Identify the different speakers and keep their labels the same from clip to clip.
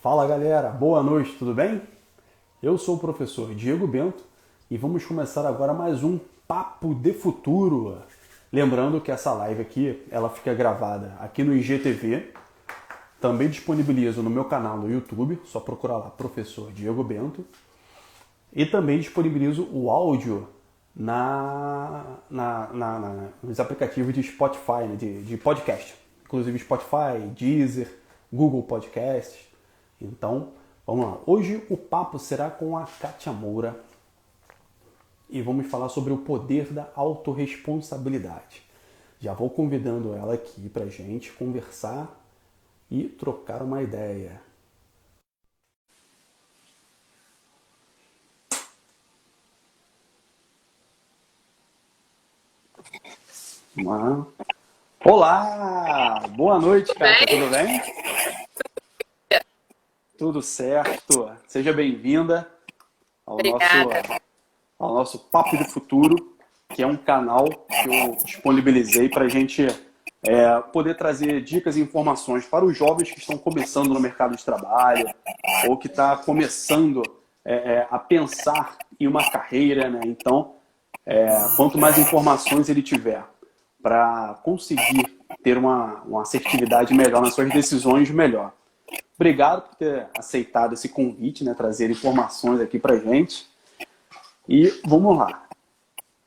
Speaker 1: Fala galera, boa noite, tudo bem? Eu sou o professor Diego Bento e vamos começar agora mais um Papo de Futuro. Lembrando que essa live aqui, ela fica gravada aqui no IGTV, também disponibilizo no meu canal no YouTube, só procurar lá Professor Diego Bento, e também disponibilizo o áudio na, na, na, na nos aplicativos de Spotify, né, de, de podcast, inclusive Spotify, Deezer, Google Podcasts. Então, vamos lá. Hoje o papo será com a Kátia Moura e vamos falar sobre o poder da autorresponsabilidade. Já vou convidando ela aqui para gente conversar e trocar uma ideia. Olá! Boa noite, Kátia. Tudo bem? Tudo certo. Seja bem-vinda ao nosso, ao nosso Papo do Futuro, que é um canal que eu disponibilizei para a gente é, poder trazer dicas e informações para os jovens que estão começando no mercado de trabalho ou que está começando é, é, a pensar em uma carreira. Né? Então, é, quanto mais informações ele tiver para conseguir ter uma, uma assertividade melhor nas suas decisões, melhor. Obrigado por ter aceitado esse convite, né? Trazer informações aqui pra gente. E vamos lá.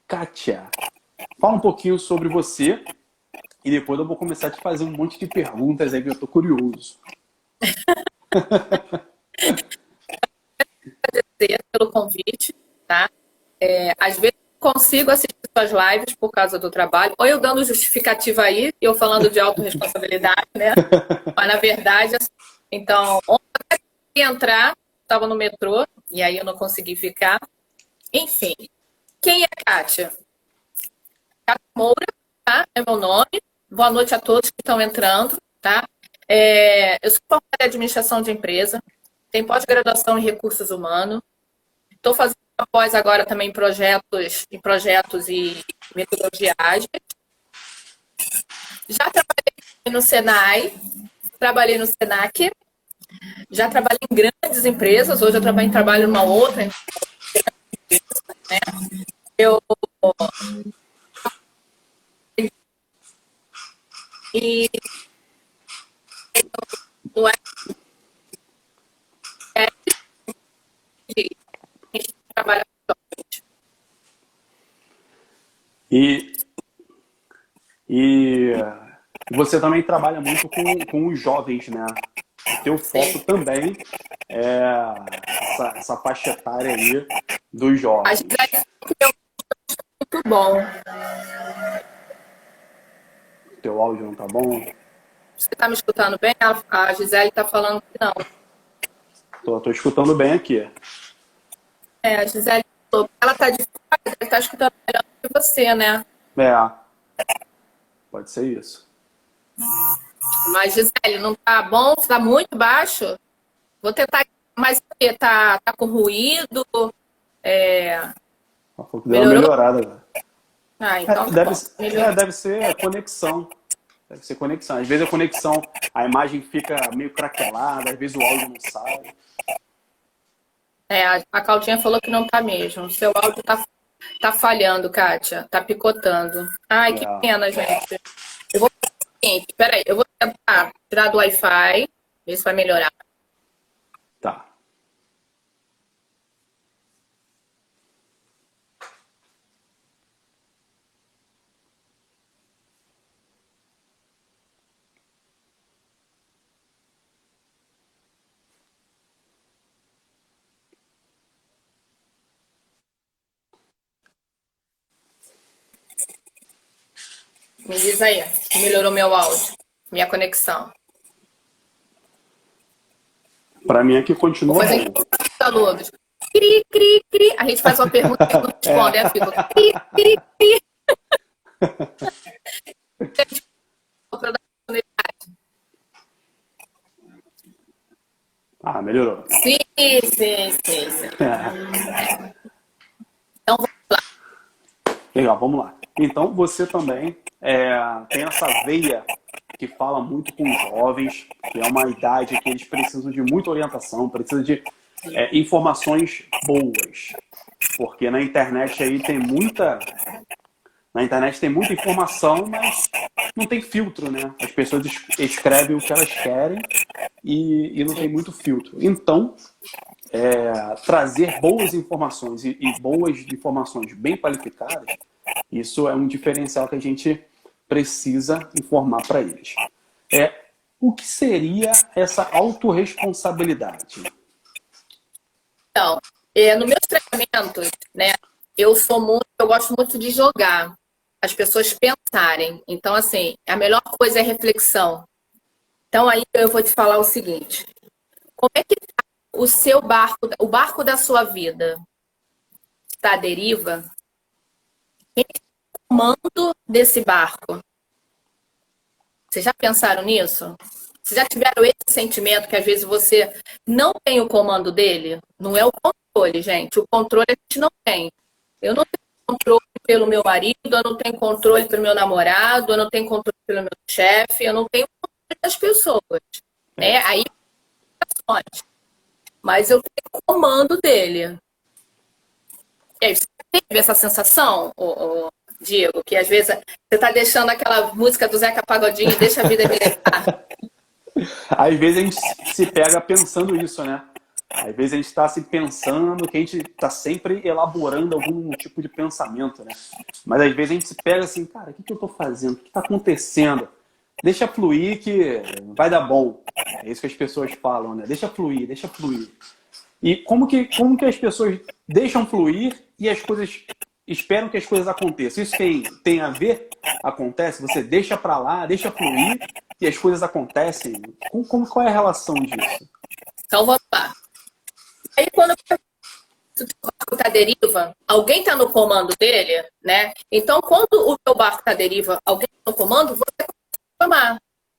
Speaker 1: Kátia, fala um pouquinho sobre você e depois eu vou começar a te fazer um monte de perguntas aí que eu tô curioso.
Speaker 2: Agradecer pelo convite, tá? É, às vezes consigo assistir suas lives por causa do trabalho, ou eu dando justificativa aí, eu falando de autorresponsabilidade, né? Mas na verdade, assim, então, ontem eu entrar, estava no metrô, e aí eu não consegui ficar. Enfim, quem é Kátia? Kátia Moura, tá? É meu nome. Boa noite a todos que estão entrando, tá? É, eu sou formada em administração de empresa, tenho pós-graduação em recursos humanos, estou fazendo após agora também projetos, em projetos e metodologia. Já trabalhei no Senai, trabalhei no Senac, já trabalhei em grandes empresas, hoje eu trabalho, trabalho numa outra empresa, né? Eu e é, é trabalha
Speaker 1: e e você também trabalha muito com, com os jovens, né? O teu foco também é essa, essa faixa etária aí dos jovens.
Speaker 2: É muito bom.
Speaker 1: O teu áudio não tá bom?
Speaker 2: Você tá me escutando bem? A Gisele tá falando que não.
Speaker 1: Tô, tô escutando bem aqui.
Speaker 2: É, a Gisele falou, ela tá de fora, deve tá escutando melhor que você, né?
Speaker 1: É. Pode ser isso.
Speaker 2: Mas, Gisele, não tá bom? Tá muito baixo? Vou tentar. Mas tá, tá com ruído? É...
Speaker 1: Deu uma melhorada. Né?
Speaker 2: Ah, então
Speaker 1: é, deve, tá é, deve ser conexão. Deve ser conexão. Às vezes a conexão, a imagem fica meio craquelada, às vezes o áudio não sai.
Speaker 2: É, a Claudinha falou que não tá mesmo. Seu áudio tá, tá falhando, Kátia. Tá picotando. Ai, que pena, gente. Eu vou seguinte, peraí, eu vou tentar tirar do Wi-Fi, ver se vai melhorar.
Speaker 1: Tá.
Speaker 2: Me diz aí, melhorou meu áudio, minha conexão.
Speaker 1: Para mim aqui continua. Vou fazer
Speaker 2: todos. Cri, cri, cri. A gente faz uma pergunta e não responde, é. fico cri, cri, cri.
Speaker 1: Ah, melhorou.
Speaker 2: Sim, sim, sim. sim. É. Então vamos lá.
Speaker 1: Legal, vamos lá. Então você também é, tem essa veia que fala muito com os jovens, que é uma idade que eles precisam de muita orientação, precisam de é, informações boas. Porque na internet aí tem muita. Na internet tem muita informação, mas não tem filtro, né? As pessoas escrevem o que elas querem e, e não tem muito filtro. Então, é, trazer boas informações e, e boas informações bem qualificadas, isso é um diferencial que a gente precisa informar para eles. É, o que seria essa autorresponsabilidade?
Speaker 2: Então, é, no meus treinamentos, né, eu sou muito, eu gosto muito de jogar, as pessoas pensarem. Então, assim, a melhor coisa é reflexão. Então, aí eu vou te falar o seguinte: como é que tá o seu barco, o barco da sua vida está deriva? É comando desse barco? Vocês já pensaram nisso? Vocês já tiveram esse sentimento que às vezes você não tem o comando dele? Não é o controle, gente. O controle a gente não tem. Eu não tenho controle pelo meu marido, eu não tenho controle pelo meu namorado, eu não tenho controle pelo meu chefe, eu não tenho controle das pessoas. Né? Aí, mas eu tenho comando dele. E aí, você teve essa sensação, ô, ô, Diego, que às vezes você está deixando aquela música do Zeca Pagodinho, deixa a vida me levar.
Speaker 1: Às vezes a gente se pega pensando isso, né? Às vezes a gente está se pensando que a gente está sempre elaborando algum tipo de pensamento, né? Mas às vezes a gente se pega assim, cara, o que, que eu estou fazendo? O que está acontecendo? Deixa fluir que vai dar bom. É isso que as pessoas falam, né? Deixa fluir, deixa fluir. E como que, como que as pessoas deixam fluir e as coisas esperam que as coisas aconteçam? Isso tem, tem a ver? Acontece? Você deixa para lá, deixa fluir e as coisas acontecem? Como, como, qual é a relação disso?
Speaker 2: Então vamos lá. Aí quando o barco está deriva, alguém está no comando dele, né? Então, quando o teu barco está deriva, alguém está no comando, você tomar.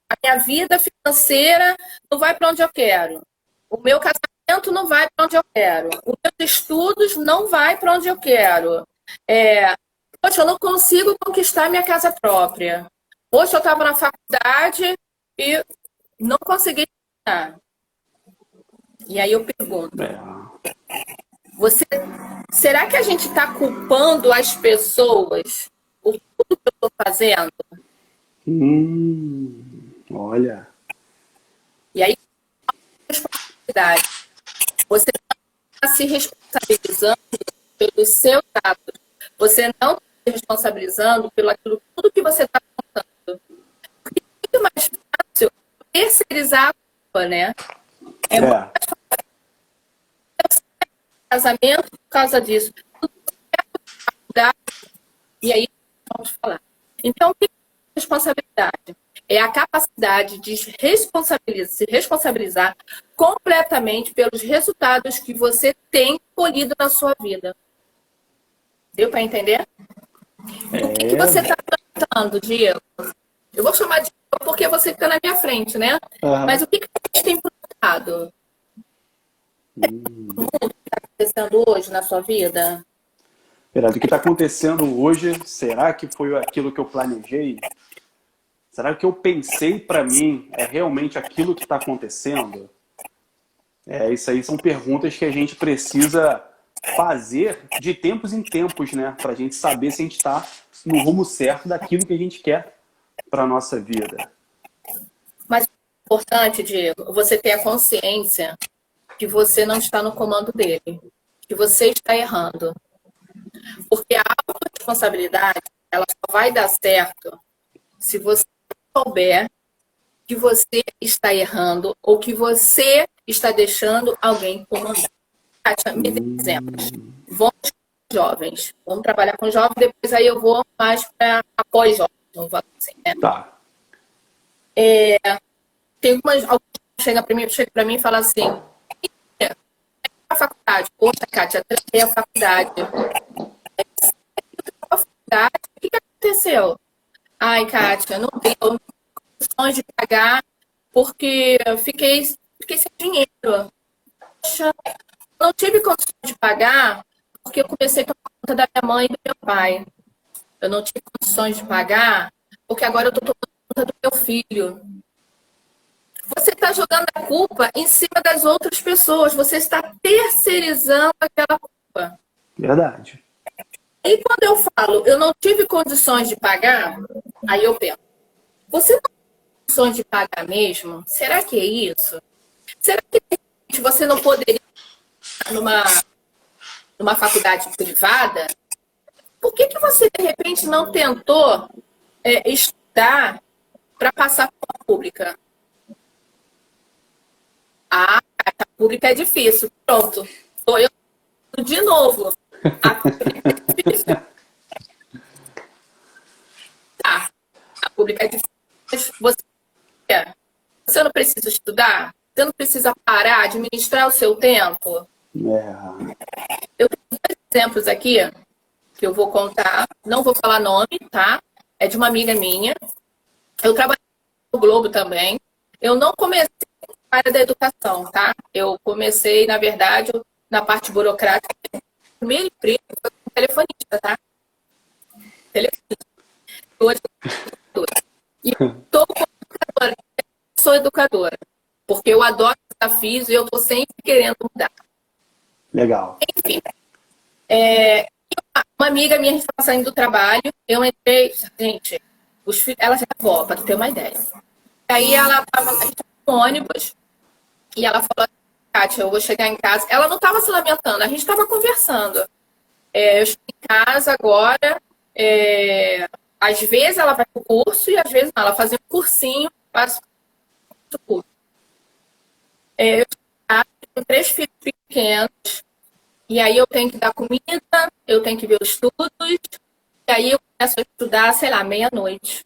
Speaker 2: A minha vida financeira não vai para onde eu quero. O meu casamento não vai para onde eu quero. Os meus estudos não vai para onde eu quero. É, poxa, eu não consigo conquistar minha casa própria. Poxa, eu estava na faculdade e não consegui terminar. E aí eu pergunto: é. você, será que a gente está culpando as pessoas por tudo que eu estou fazendo?
Speaker 1: Hum, olha.
Speaker 2: E aí, responsabilidade. Você está se responsabilizando pelos seus atos. Você não está se responsabilizando pelo aquilo, tudo que você está contando. Porque é muito mais fácil terceirizar a culpa, né? É, é. muito mais fácil. Casamento por causa disso. E aí, vamos falar. Então, o que responsabilidade. É a capacidade de responsabilizar, se responsabilizar completamente pelos resultados que você tem colhido na sua vida. Deu para entender? É... O que, que você está plantando, Diego? Eu vou chamar de porque você fica na minha frente, né? Uhum. Mas o que, que você tem plantado? Hum. O que está acontecendo hoje na sua vida?
Speaker 1: Verdade. O que está acontecendo hoje, será que foi aquilo que eu planejei? Será que eu pensei para mim é realmente aquilo que está acontecendo? É, isso aí são perguntas que a gente precisa fazer de tempos em tempos, né? Para a gente saber se a gente está no rumo certo daquilo que a gente quer para nossa vida.
Speaker 2: Mas é importante, Diego, você ter a consciência que você não está no comando dele, que você está errando. Porque a autorresponsabilidade, ela só vai dar certo se você souber que você está errando ou que você está deixando alguém comandar. Me dê exemplos. Vamos com jovens. Vamos trabalhar com jovens, depois aí eu vou mais para após jovens. Assim, né? Tá. É, tem umas. Alguém chega para mim, chega para mim e fala assim: a faculdade. Poxa, Kátia, tranquei a faculdade. A faculdade, o que, que aconteceu? Ai, Kátia, não tenho condições de pagar porque eu fiquei, fiquei sem dinheiro. Poxa, não tive condições de pagar porque eu comecei a tomar conta da minha mãe e do meu pai. Eu não tive condições de pagar porque agora eu estou tomando conta do meu filho. Você está jogando a culpa em cima das outras pessoas. Você está terceirizando aquela culpa.
Speaker 1: Verdade.
Speaker 2: E quando eu falo, eu não tive condições de pagar, aí eu penso, você não tem condições de pagar mesmo? Será que é isso? Será que você não poderia numa, numa faculdade privada? Por que, que você, de repente, não tentou é, estudar para passar para a pública? Ah, a pública é difícil. Pronto. Estou eu de novo. A pública é difícil. Tá. A pública é difícil. Você, você não precisa estudar? Você não precisa parar, administrar o seu tempo?
Speaker 1: É.
Speaker 2: Eu tenho dois exemplos aqui que eu vou contar. Não vou falar nome, tá? É de uma amiga minha. Eu trabalho no Globo também. Eu não comecei área da educação, tá? Eu comecei, na verdade, na parte burocrática. Primeiro emprego foi telefonista, tá? Telefonista. Hoje E estou educadora. Sou educadora. Porque eu adoro desafios e eu estou sempre querendo mudar.
Speaker 1: Legal.
Speaker 2: Enfim. É, uma amiga minha estava saindo do trabalho, eu entrei, gente, os, ela já é avó, para ter uma ideia. Aí ela estava no ônibus, e ela falou, Kátia, eu vou chegar em casa. Ela não estava se lamentando, a gente estava conversando. É, eu estou em casa agora. É, às vezes ela vai para o curso e às vezes não. Ela fazia um cursinho para o curso. É, eu tenho três filhos pequenos. E aí eu tenho que dar comida, eu tenho que ver os estudos. E aí eu começo a estudar, sei lá, meia-noite.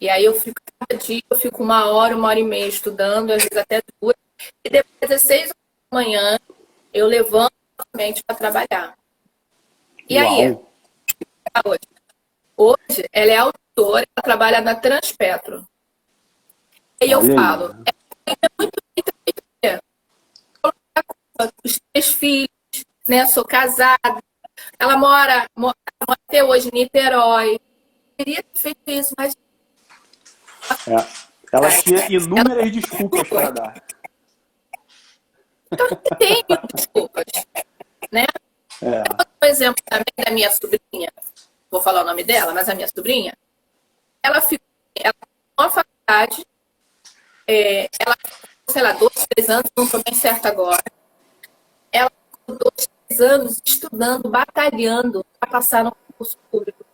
Speaker 2: E aí eu fico, cada dia eu fico uma hora, uma hora e meia estudando, às vezes até duas. E depois das seis da manhã, eu levanto mente para trabalhar. E Uau. aí? Hoje? hoje, ela é autora, ela trabalha na Transpetro. E eu falo, é muito os três filhos, né? Sou casada. Ela mora, mora até hoje em Niterói. Eu queria ter feito isso, mas.
Speaker 1: É. Ela tinha inúmeras ela... desculpas para dar.
Speaker 2: Então, tem desculpas, né? É. Um exemplo também da minha sobrinha, vou falar o nome dela, mas a minha sobrinha, ela ficou, ela na faculdade, é, ela, sei lá, dois, três anos, não estou bem certa agora. Dois, três anos estudando, batalhando para passar no concurso público.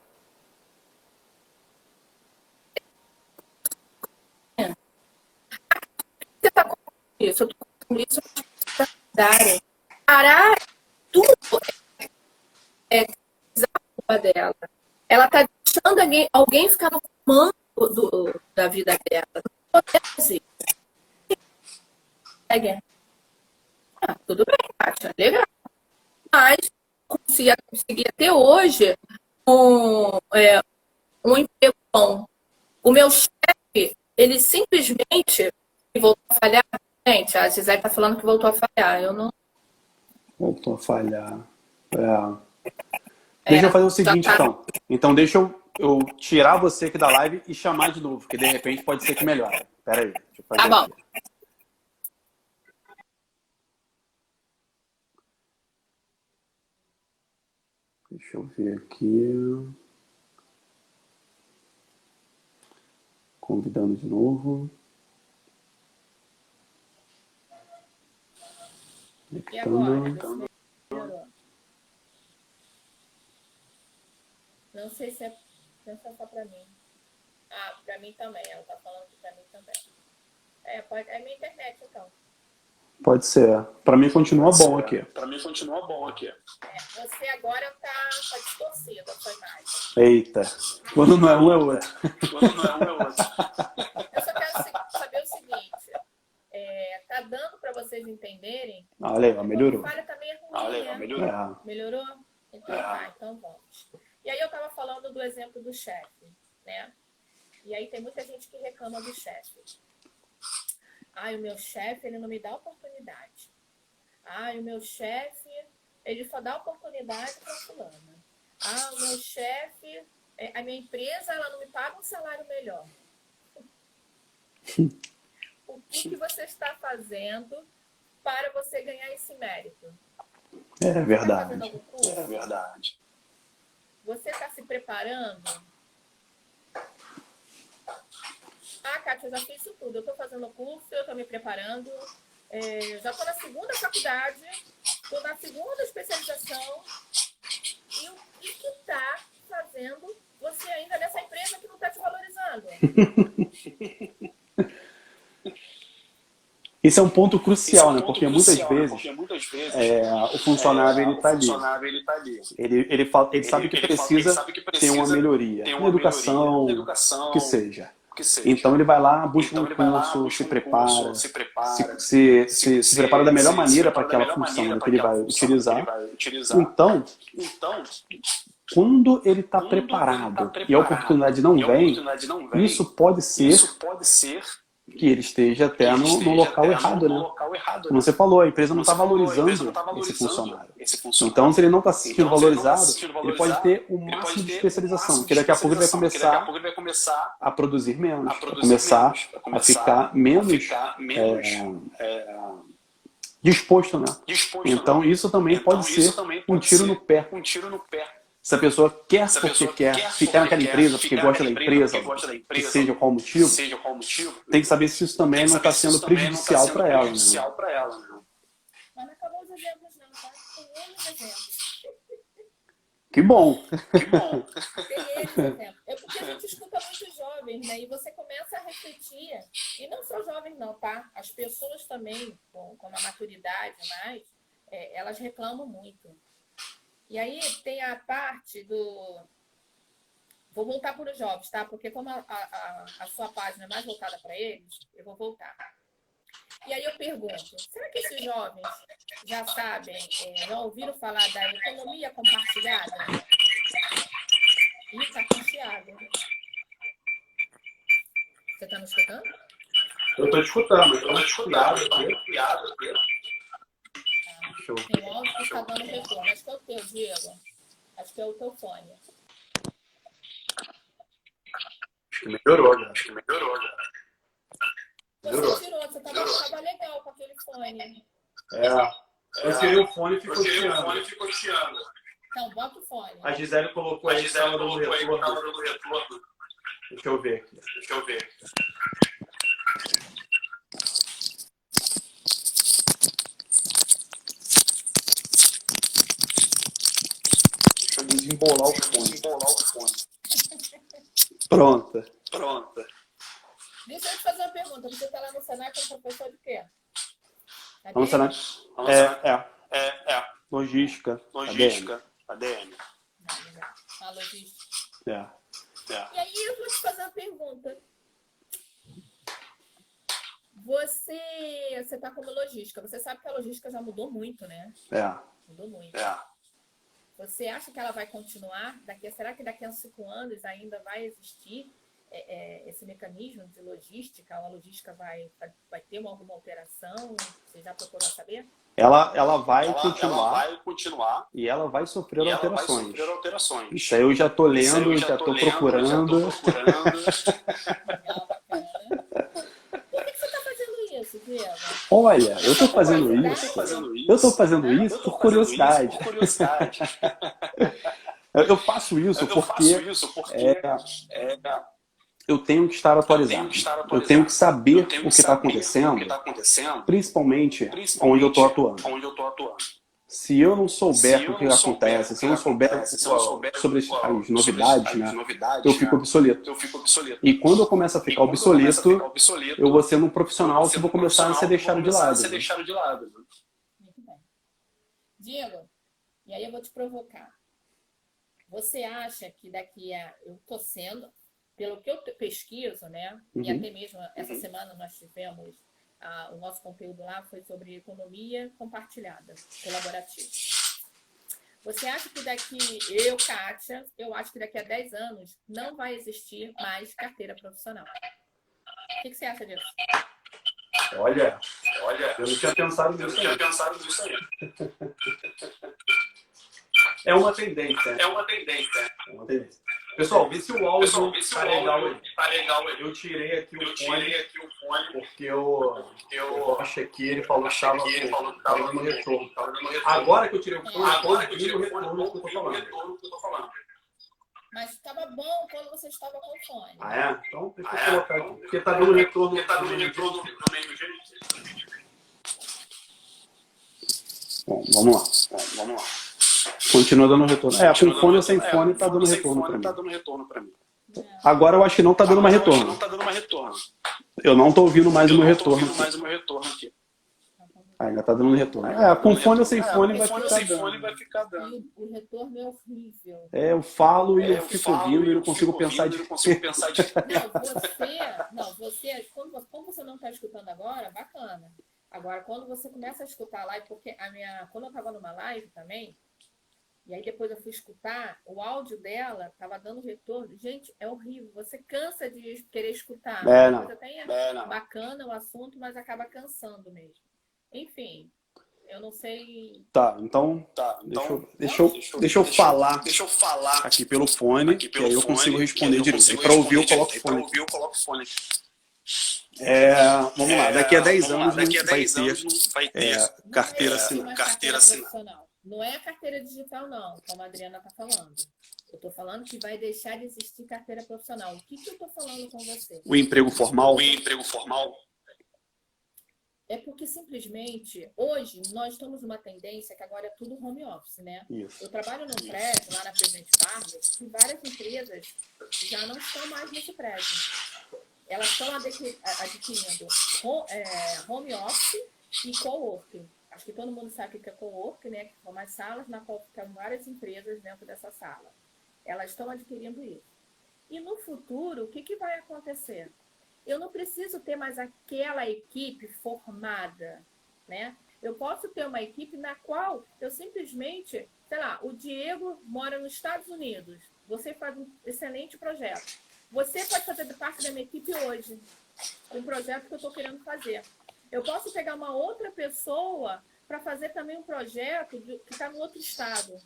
Speaker 2: Você está com isso? Eu estou com isso darem. Parar tudo é, é a culpa dela. Ela está deixando alguém, alguém ficar no comando do, da vida dela. Não pode fazer. Ah, tudo bem, Kátia, legal. Mas conseguia, conseguir até hoje um, é, um emprego bom. O meu chefe, ele simplesmente voltou a falhar Gente, a Gisele está falando que voltou a falhar. Eu não.
Speaker 1: Voltou a falhar. É. Deixa eu fazer o seguinte, tá... então. Então, deixa eu, eu, tirar você aqui da live e chamar de novo, porque de repente pode ser que melhore. Pera aí. Deixa eu fazer
Speaker 2: tá bom. Aqui.
Speaker 1: Deixa eu ver aqui. Convidando de novo.
Speaker 2: Agora? Não sei se é, se é só para mim. Ah, para mim também. Ela tá falando para mim também. É, pode, é minha internet então.
Speaker 1: Pode ser. Para mim continua bom aqui.
Speaker 3: Para mim continua bom aqui. É,
Speaker 2: você agora tá, tá distorcida a sua imagem.
Speaker 1: Eita. Quando não é um é outro.
Speaker 3: Quando não é um é outro.
Speaker 2: Eu só quero saber o seguinte. É, tá dando para vocês entenderem.
Speaker 1: Ah, olha aí, melhorou.
Speaker 2: Falha também é ruim,
Speaker 3: ah, legal,
Speaker 2: né?
Speaker 3: melhorou.
Speaker 1: É.
Speaker 2: Melhorou? Então é. tá, então vamos. E aí eu tava falando do exemplo do chefe, né? E aí tem muita gente que reclama do chefe. Ai, o meu chefe, ele não me dá oportunidade. Ai, o meu chefe, ele só dá oportunidade para fulana. Ah, o meu chefe, é, a minha empresa, ela não me paga um salário melhor. O que, que você está fazendo para você ganhar esse mérito?
Speaker 1: É
Speaker 2: fazendo
Speaker 1: verdade.
Speaker 2: curso?
Speaker 3: É verdade.
Speaker 2: Você está se preparando? Ah, Kátia, eu já fiz isso tudo. Eu estou fazendo o curso, eu estou me preparando. É, já estou na segunda faculdade, estou na segunda especialização. E o que está fazendo você ainda nessa empresa que não está te valorizando?
Speaker 1: Esse é um ponto crucial,
Speaker 3: é um
Speaker 1: né?
Speaker 3: ponto
Speaker 1: Porque muitas
Speaker 3: crucial, né?
Speaker 1: vezes
Speaker 3: Porque muitas vezes
Speaker 1: é, o funcionário
Speaker 3: é,
Speaker 1: ele
Speaker 3: o
Speaker 1: está ali.
Speaker 3: funcionário ele tá ali.
Speaker 1: Ele, ele, fala- ele sabe que precisa
Speaker 3: ele sabe que
Speaker 1: ter
Speaker 3: precisa
Speaker 1: uma melhoria
Speaker 3: ter
Speaker 1: na
Speaker 3: uma
Speaker 1: educação,
Speaker 3: melhoria, na educação,
Speaker 1: que seja.
Speaker 3: Que seja.
Speaker 1: Então ele vai lá, busca
Speaker 3: Então
Speaker 1: um
Speaker 3: lá,
Speaker 1: curso,
Speaker 3: busca
Speaker 1: se
Speaker 3: um
Speaker 1: prepara,
Speaker 3: curso, se prepara,
Speaker 1: se, se, se, se prepara da melhor
Speaker 3: se-
Speaker 1: maneira
Speaker 3: se
Speaker 1: para
Speaker 3: prepara da
Speaker 1: aquela
Speaker 3: melhor
Speaker 1: função
Speaker 3: maneira
Speaker 1: que ele
Speaker 3: para
Speaker 1: vai
Speaker 3: aquela função que
Speaker 1: utilizar.
Speaker 3: ele vai utilizar.
Speaker 1: Então,
Speaker 3: Então,
Speaker 1: quando ele está preparado
Speaker 3: tá
Speaker 1: e a
Speaker 3: preparado
Speaker 1: oportunidade não vem,
Speaker 3: oportunidade não vem,
Speaker 1: isso pode ser
Speaker 3: isso pode ser
Speaker 1: que ele esteja até
Speaker 3: que
Speaker 1: no, no
Speaker 3: esteja
Speaker 1: local
Speaker 3: até
Speaker 1: errado,
Speaker 3: no
Speaker 1: né?
Speaker 3: local errado,
Speaker 1: Como você falou, a empresa não está valorizando
Speaker 3: tá
Speaker 1: esse
Speaker 3: valorizando
Speaker 1: funcionário.
Speaker 3: esse funcionário.
Speaker 1: Então, se ele não está se sentindo
Speaker 3: Então, ele tá
Speaker 1: valorizado,
Speaker 3: se
Speaker 1: ele pode ter o
Speaker 3: ele
Speaker 1: máximo
Speaker 3: pode
Speaker 1: de
Speaker 3: ter
Speaker 1: especialização,
Speaker 3: máximo
Speaker 1: porque daqui a pouco ele vai começar
Speaker 3: pouco ele vai começar
Speaker 1: a produzir menos,
Speaker 3: a
Speaker 1: começar
Speaker 3: menos, a
Speaker 1: ficar menos
Speaker 3: a ficar menos
Speaker 1: é,
Speaker 3: é,
Speaker 1: disposto, né?
Speaker 3: disposto.
Speaker 1: Então,
Speaker 3: né?
Speaker 1: isso também
Speaker 3: Então,
Speaker 1: pode
Speaker 3: isso
Speaker 1: ser
Speaker 3: também
Speaker 1: um
Speaker 3: pode
Speaker 1: tiro
Speaker 3: ser
Speaker 1: no pé.
Speaker 3: Um tiro no pé.
Speaker 1: Se a pessoa quer
Speaker 3: Se a
Speaker 1: porque
Speaker 3: pessoa
Speaker 1: quer
Speaker 3: quer
Speaker 1: ficar naquela empresa,
Speaker 3: quer,
Speaker 1: porque gosta da
Speaker 3: naquela
Speaker 1: empresa,
Speaker 3: porque gosta da
Speaker 1: que
Speaker 3: empresa,
Speaker 1: seja qual motivo,
Speaker 3: seja qual motivo,
Speaker 1: tem que saber se isso também
Speaker 3: que
Speaker 1: não está
Speaker 3: se
Speaker 1: sendo
Speaker 3: tá
Speaker 1: prejudicial
Speaker 3: sendo
Speaker 1: para ela. Né?
Speaker 3: prejudicial para ela. Né?
Speaker 2: Mas não acabou os exemplos, não, tá? Tem N exemplos.
Speaker 1: Que bom.
Speaker 3: Que bom.
Speaker 2: Tem esse exemplo. É porque a gente escuta muitos jovens, né? E você começa a refletir, e não só jovens não, tá? As pessoas também, com, com uma maturidade mais, é, elas reclamam muito. E aí tem a parte do... Vou voltar para os jovens, tá? Porque como a, a, a sua página é mais voltada para eles, eu vou voltar. E aí eu pergunto, será que esses jovens já sabem, é, já ouviram falar da economia compartilhada? Ih, tá com chiado. Você tá me escutando?
Speaker 1: Eu estou te escutando,
Speaker 3: Eu tô escutando, eu cuidado,
Speaker 1: Deixa eu-
Speaker 2: Tem áudio que está dando retorno. Acho que é o teu, Diego. Acho que é o teu fone.
Speaker 1: Acho que melhorou, né?
Speaker 3: Acho que melhorou, né?
Speaker 1: Melhorou.
Speaker 2: Você tirou, você tava, tava legal com aquele fone.
Speaker 1: É. Eu tirei o fone e ficou chiando.
Speaker 3: fone e ficou chiando.
Speaker 2: Então, bota o fone.
Speaker 1: A Gisele colocou
Speaker 3: A Gisele colocou aí no retorno.
Speaker 1: Deixa eu ver aqui.
Speaker 3: Deixa eu ver.
Speaker 1: Desembolar o fone.
Speaker 3: Desembolar o fone.
Speaker 1: Pronto.
Speaker 3: Pronto.
Speaker 2: Deixa eu te fazer uma pergunta. Você tá lá no Senai como professor de quê? Cadê?
Speaker 1: Vamos lá.
Speaker 3: Vamos
Speaker 1: É, é.
Speaker 3: É, é.
Speaker 1: Logística.
Speaker 3: Logística. ADM.
Speaker 2: Não, legal. A logística.
Speaker 1: ADM. É.
Speaker 3: É.
Speaker 2: E aí eu vou te fazer uma pergunta. Você, você tá como logística. Você sabe que a logística já mudou muito, né?
Speaker 1: É.
Speaker 2: Mudou muito.
Speaker 3: É.
Speaker 2: Você acha que ela vai continuar? Daqui, será que daqui a cinco anos ainda vai existir é, é, esse mecanismo de logística? A logística vai, vai, vai ter uma, alguma alteração? Você já procurou saber?
Speaker 1: Ela, ela vai
Speaker 3: Ela,
Speaker 1: continuar
Speaker 3: ela vai continuar
Speaker 1: e ela vai sofrer
Speaker 3: e ela vai
Speaker 1: alterações.
Speaker 3: sofrer alterações.
Speaker 1: Isso aí eu já
Speaker 3: aí
Speaker 1: lendo, já
Speaker 3: lendo,
Speaker 1: procurando.
Speaker 3: Já tô procurando.
Speaker 2: Legal, bacana. Por que, que você está fazendo isso, Diego?
Speaker 1: Olha, eu tô fazendo isso. Eu fazendo isso
Speaker 3: tô
Speaker 1: por
Speaker 3: fazendo
Speaker 1: curiosidade.
Speaker 3: isso por curiosidade.
Speaker 1: Eu faço isso porque é,
Speaker 3: é,
Speaker 1: eu tenho que estar atualizado. Eu tenho que saber o
Speaker 3: que
Speaker 1: está acontecendo, principalmente onde eu tô atuando.
Speaker 3: Tô.
Speaker 1: Se eu não souber
Speaker 3: eu
Speaker 1: o que
Speaker 3: não
Speaker 1: acontece, se eu não souber
Speaker 3: acontece, se eu não souber
Speaker 1: sobre as, as novidades,
Speaker 3: as
Speaker 1: né,
Speaker 3: novidades,
Speaker 1: eu fico
Speaker 3: né,
Speaker 1: obsoleto.
Speaker 3: eu fico obsoleto.
Speaker 1: E quando eu começo a
Speaker 3: E
Speaker 1: ficar
Speaker 3: quando eu começo a
Speaker 1: obsoleto,
Speaker 3: ficar obsoleto,
Speaker 1: eu vou ser um profissional
Speaker 3: você
Speaker 1: que vou começar a ser deixado de lado. né?
Speaker 3: deixado de lado. né?
Speaker 2: Muito bem. Diego, e aí eu vou te provocar. Você acha que daqui a. Eu estou sendo, pelo que eu pesquiso, né? E
Speaker 1: Uhum.
Speaker 2: até mesmo essa semana nós tivemos. Ah, o nosso conteúdo lá foi sobre economia compartilhada, colaborativa. Você acha que daqui, eu, Kátia, eu acho que daqui a 10 anos não vai existir mais carteira profissional. O que, que você acha disso?
Speaker 1: Olha,
Speaker 3: Olha,
Speaker 1: eu não tinha pensado
Speaker 3: eu não
Speaker 1: nisso.
Speaker 3: tinha pensado nisso aí.
Speaker 1: É uma tendência.
Speaker 3: É uma tendência.
Speaker 1: É uma tendência. Pessoal, vê se o áudio
Speaker 3: Pessoal, vê se
Speaker 1: tá
Speaker 3: o
Speaker 1: legal aí.
Speaker 3: tá legal aí.
Speaker 1: Eu tirei aqui o fone
Speaker 3: tirei aqui o fone
Speaker 1: porque eu,
Speaker 3: eu achei
Speaker 1: estava
Speaker 3: que ele falou que
Speaker 1: tava
Speaker 3: tava
Speaker 1: dando retorno. Agora que eu tirei o fone,
Speaker 3: Agora que eu tirei
Speaker 1: o retorno
Speaker 3: eu
Speaker 1: que eu tô
Speaker 3: o
Speaker 1: falando.
Speaker 3: retorno que eu tô falando.
Speaker 2: Mas estava bom quando você estava com o fone.
Speaker 1: Ah, é? Então deixa eu
Speaker 3: Ah, é?
Speaker 1: colocar
Speaker 3: Então,
Speaker 1: aqui. Porque tá dando retorno.
Speaker 3: Porque tá dando retorno no mesmo jeito.
Speaker 1: Bom, vamos lá.
Speaker 3: Bom, vamos lá.
Speaker 1: Continua dando retorno. É, com
Speaker 3: Continua
Speaker 1: fone ou sem fone
Speaker 3: É,
Speaker 1: tá dando
Speaker 3: sem
Speaker 1: retorno
Speaker 3: fone Tá
Speaker 1: mim.
Speaker 3: dando retorno pra mim.
Speaker 1: Agora eu acho que não tá dando mais retorno.
Speaker 3: Não tá dando mais retorno.
Speaker 1: Eu não tô ouvindo mais o meu retorno.
Speaker 3: ouvindo mais o meu retorno aqui.
Speaker 1: Ah, ainda tá dando retorno. É, com fone ou sem
Speaker 3: É,
Speaker 1: fone vai ficar
Speaker 3: sem fone
Speaker 1: dando.
Speaker 3: vai ficar dando.
Speaker 2: O, retorno é horrível.
Speaker 1: É, eu falo e
Speaker 3: É,
Speaker 1: eu fico ouvindo e
Speaker 3: eu
Speaker 1: não consigo
Speaker 3: fico
Speaker 1: pensar
Speaker 3: ouvindo,
Speaker 1: de
Speaker 3: não consigo pensar de
Speaker 2: Não, você, não, você, você- como você não está escutando agora, bacana. Agora, quando você começa a escutar a live, porque a minha, quando eu estava numa live também, e aí depois eu fui escutar, o áudio dela estava dando retorno. Gente, é horrível. Você cansa de querer escutar.
Speaker 1: É, não.
Speaker 2: coisa até
Speaker 3: É, não.
Speaker 2: bacana o assunto, mas acaba cansando mesmo. Enfim, eu não sei.
Speaker 1: Tá, então
Speaker 3: Tá,
Speaker 1: deixa
Speaker 3: então.
Speaker 1: eu, deixa eu, deixa eu falar
Speaker 3: Deixa eu falar
Speaker 1: aqui pelo fone,
Speaker 3: aqui
Speaker 1: que
Speaker 3: pelo
Speaker 1: aí eu consigo
Speaker 3: que
Speaker 1: responder direito. E pra ouvir eu coloco
Speaker 3: direito.
Speaker 1: fone.
Speaker 3: Ouvir eu coloco fone.
Speaker 1: É, vamos lá, daqui a 10
Speaker 3: vamos lá,
Speaker 1: anos
Speaker 3: daqui a
Speaker 1: não vai
Speaker 3: 10
Speaker 1: ter
Speaker 3: anos não vai ter.
Speaker 1: é, carteira
Speaker 2: é
Speaker 1: assinada.
Speaker 3: Carteira assinada.
Speaker 2: Não é a carteira digital, não, como a Adriana está falando. Eu estou falando que vai deixar de existir carteira profissional. O que, que eu estou falando com você?
Speaker 1: O emprego formal,
Speaker 3: O emprego formal
Speaker 2: É porque simplesmente, hoje, nós estamos numa tendência que agora é tudo home office, né?
Speaker 1: isso.
Speaker 2: Eu trabalho num prédio lá na Presidente Vargas e várias empresas já não estão mais nesse prédio. Elas estão adquirindo é, home office e coworking. Acho que todo mundo sabe o que é coworking, né? Que são umas salas na qual ficam várias empresas dentro dessa sala. Elas estão adquirindo isso. E no futuro, o que, que vai acontecer? Eu não preciso ter mais aquela equipe formada, né? Eu posso ter uma equipe na qual eu simplesmente, sei lá, o Diego mora nos Estados Unidos. Você faz um excelente projeto. Você pode fazer parte da minha equipe hoje. Um projeto que eu estou querendo fazer. Eu posso pegar uma outra pessoa para fazer também um projeto de- que está no outro estado.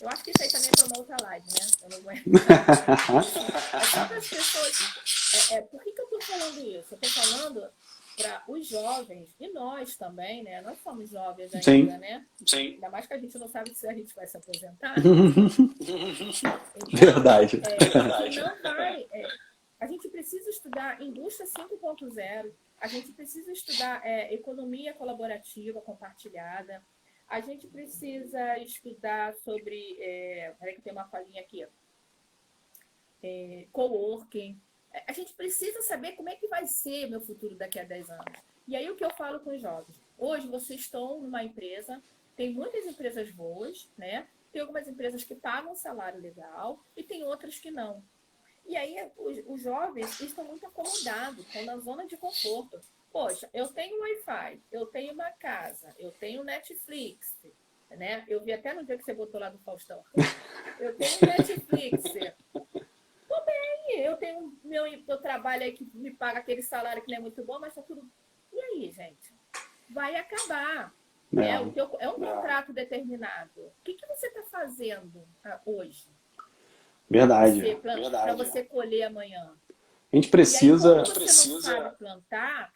Speaker 2: Eu acho que isso aí também é para uma outra live, né? Eu não aguento. É só para as pessoas. É, é, por que, que eu estou falando isso? Eu estou falando para os jovens, e nós também, né? Nós somos jovens ainda,
Speaker 1: Sim.
Speaker 2: né?
Speaker 3: Sim.
Speaker 2: Ainda mais que a gente não sabe se a gente vai se aposentar. Então,
Speaker 1: Verdade.
Speaker 2: é,
Speaker 3: Verdade.
Speaker 2: não vai. é, a gente precisa estudar indústria 5.0, a gente precisa estudar é, economia colaborativa compartilhada, a gente precisa estudar sobre. É, peraí que tem uma falinha aqui. ó. É, coworking. A gente precisa saber como é que vai ser meu futuro daqui a 10 anos. E aí o que eu falo com os jovens? Hoje vocês estão numa empresa, tem muitas empresas boas, né? Tem algumas empresas que pagam salário legal e tem outras que não. E aí os, os jovens estão muito acomodados, estão na zona de conforto. Poxa, eu tenho Wi-Fi, eu tenho uma casa, eu tenho Netflix, né? Eu vi até no dia que você botou lá do Faustão. Eu tenho Netflix. Tô bem, eu tenho meu, meu trabalho aí que me paga aquele salário que não é muito bom, mas tá tudo. E aí, gente? Vai acabar. É,
Speaker 1: É,
Speaker 2: o teu- é um contrato determinado. O que, que você está fazendo ah, hoje?
Speaker 1: Verdade.
Speaker 2: Para
Speaker 3: verdade.
Speaker 2: você colher amanhã.
Speaker 1: A gente
Speaker 2: E aí,
Speaker 1: precisa.
Speaker 2: quando você
Speaker 3: Precisa-
Speaker 2: não sabe plantar,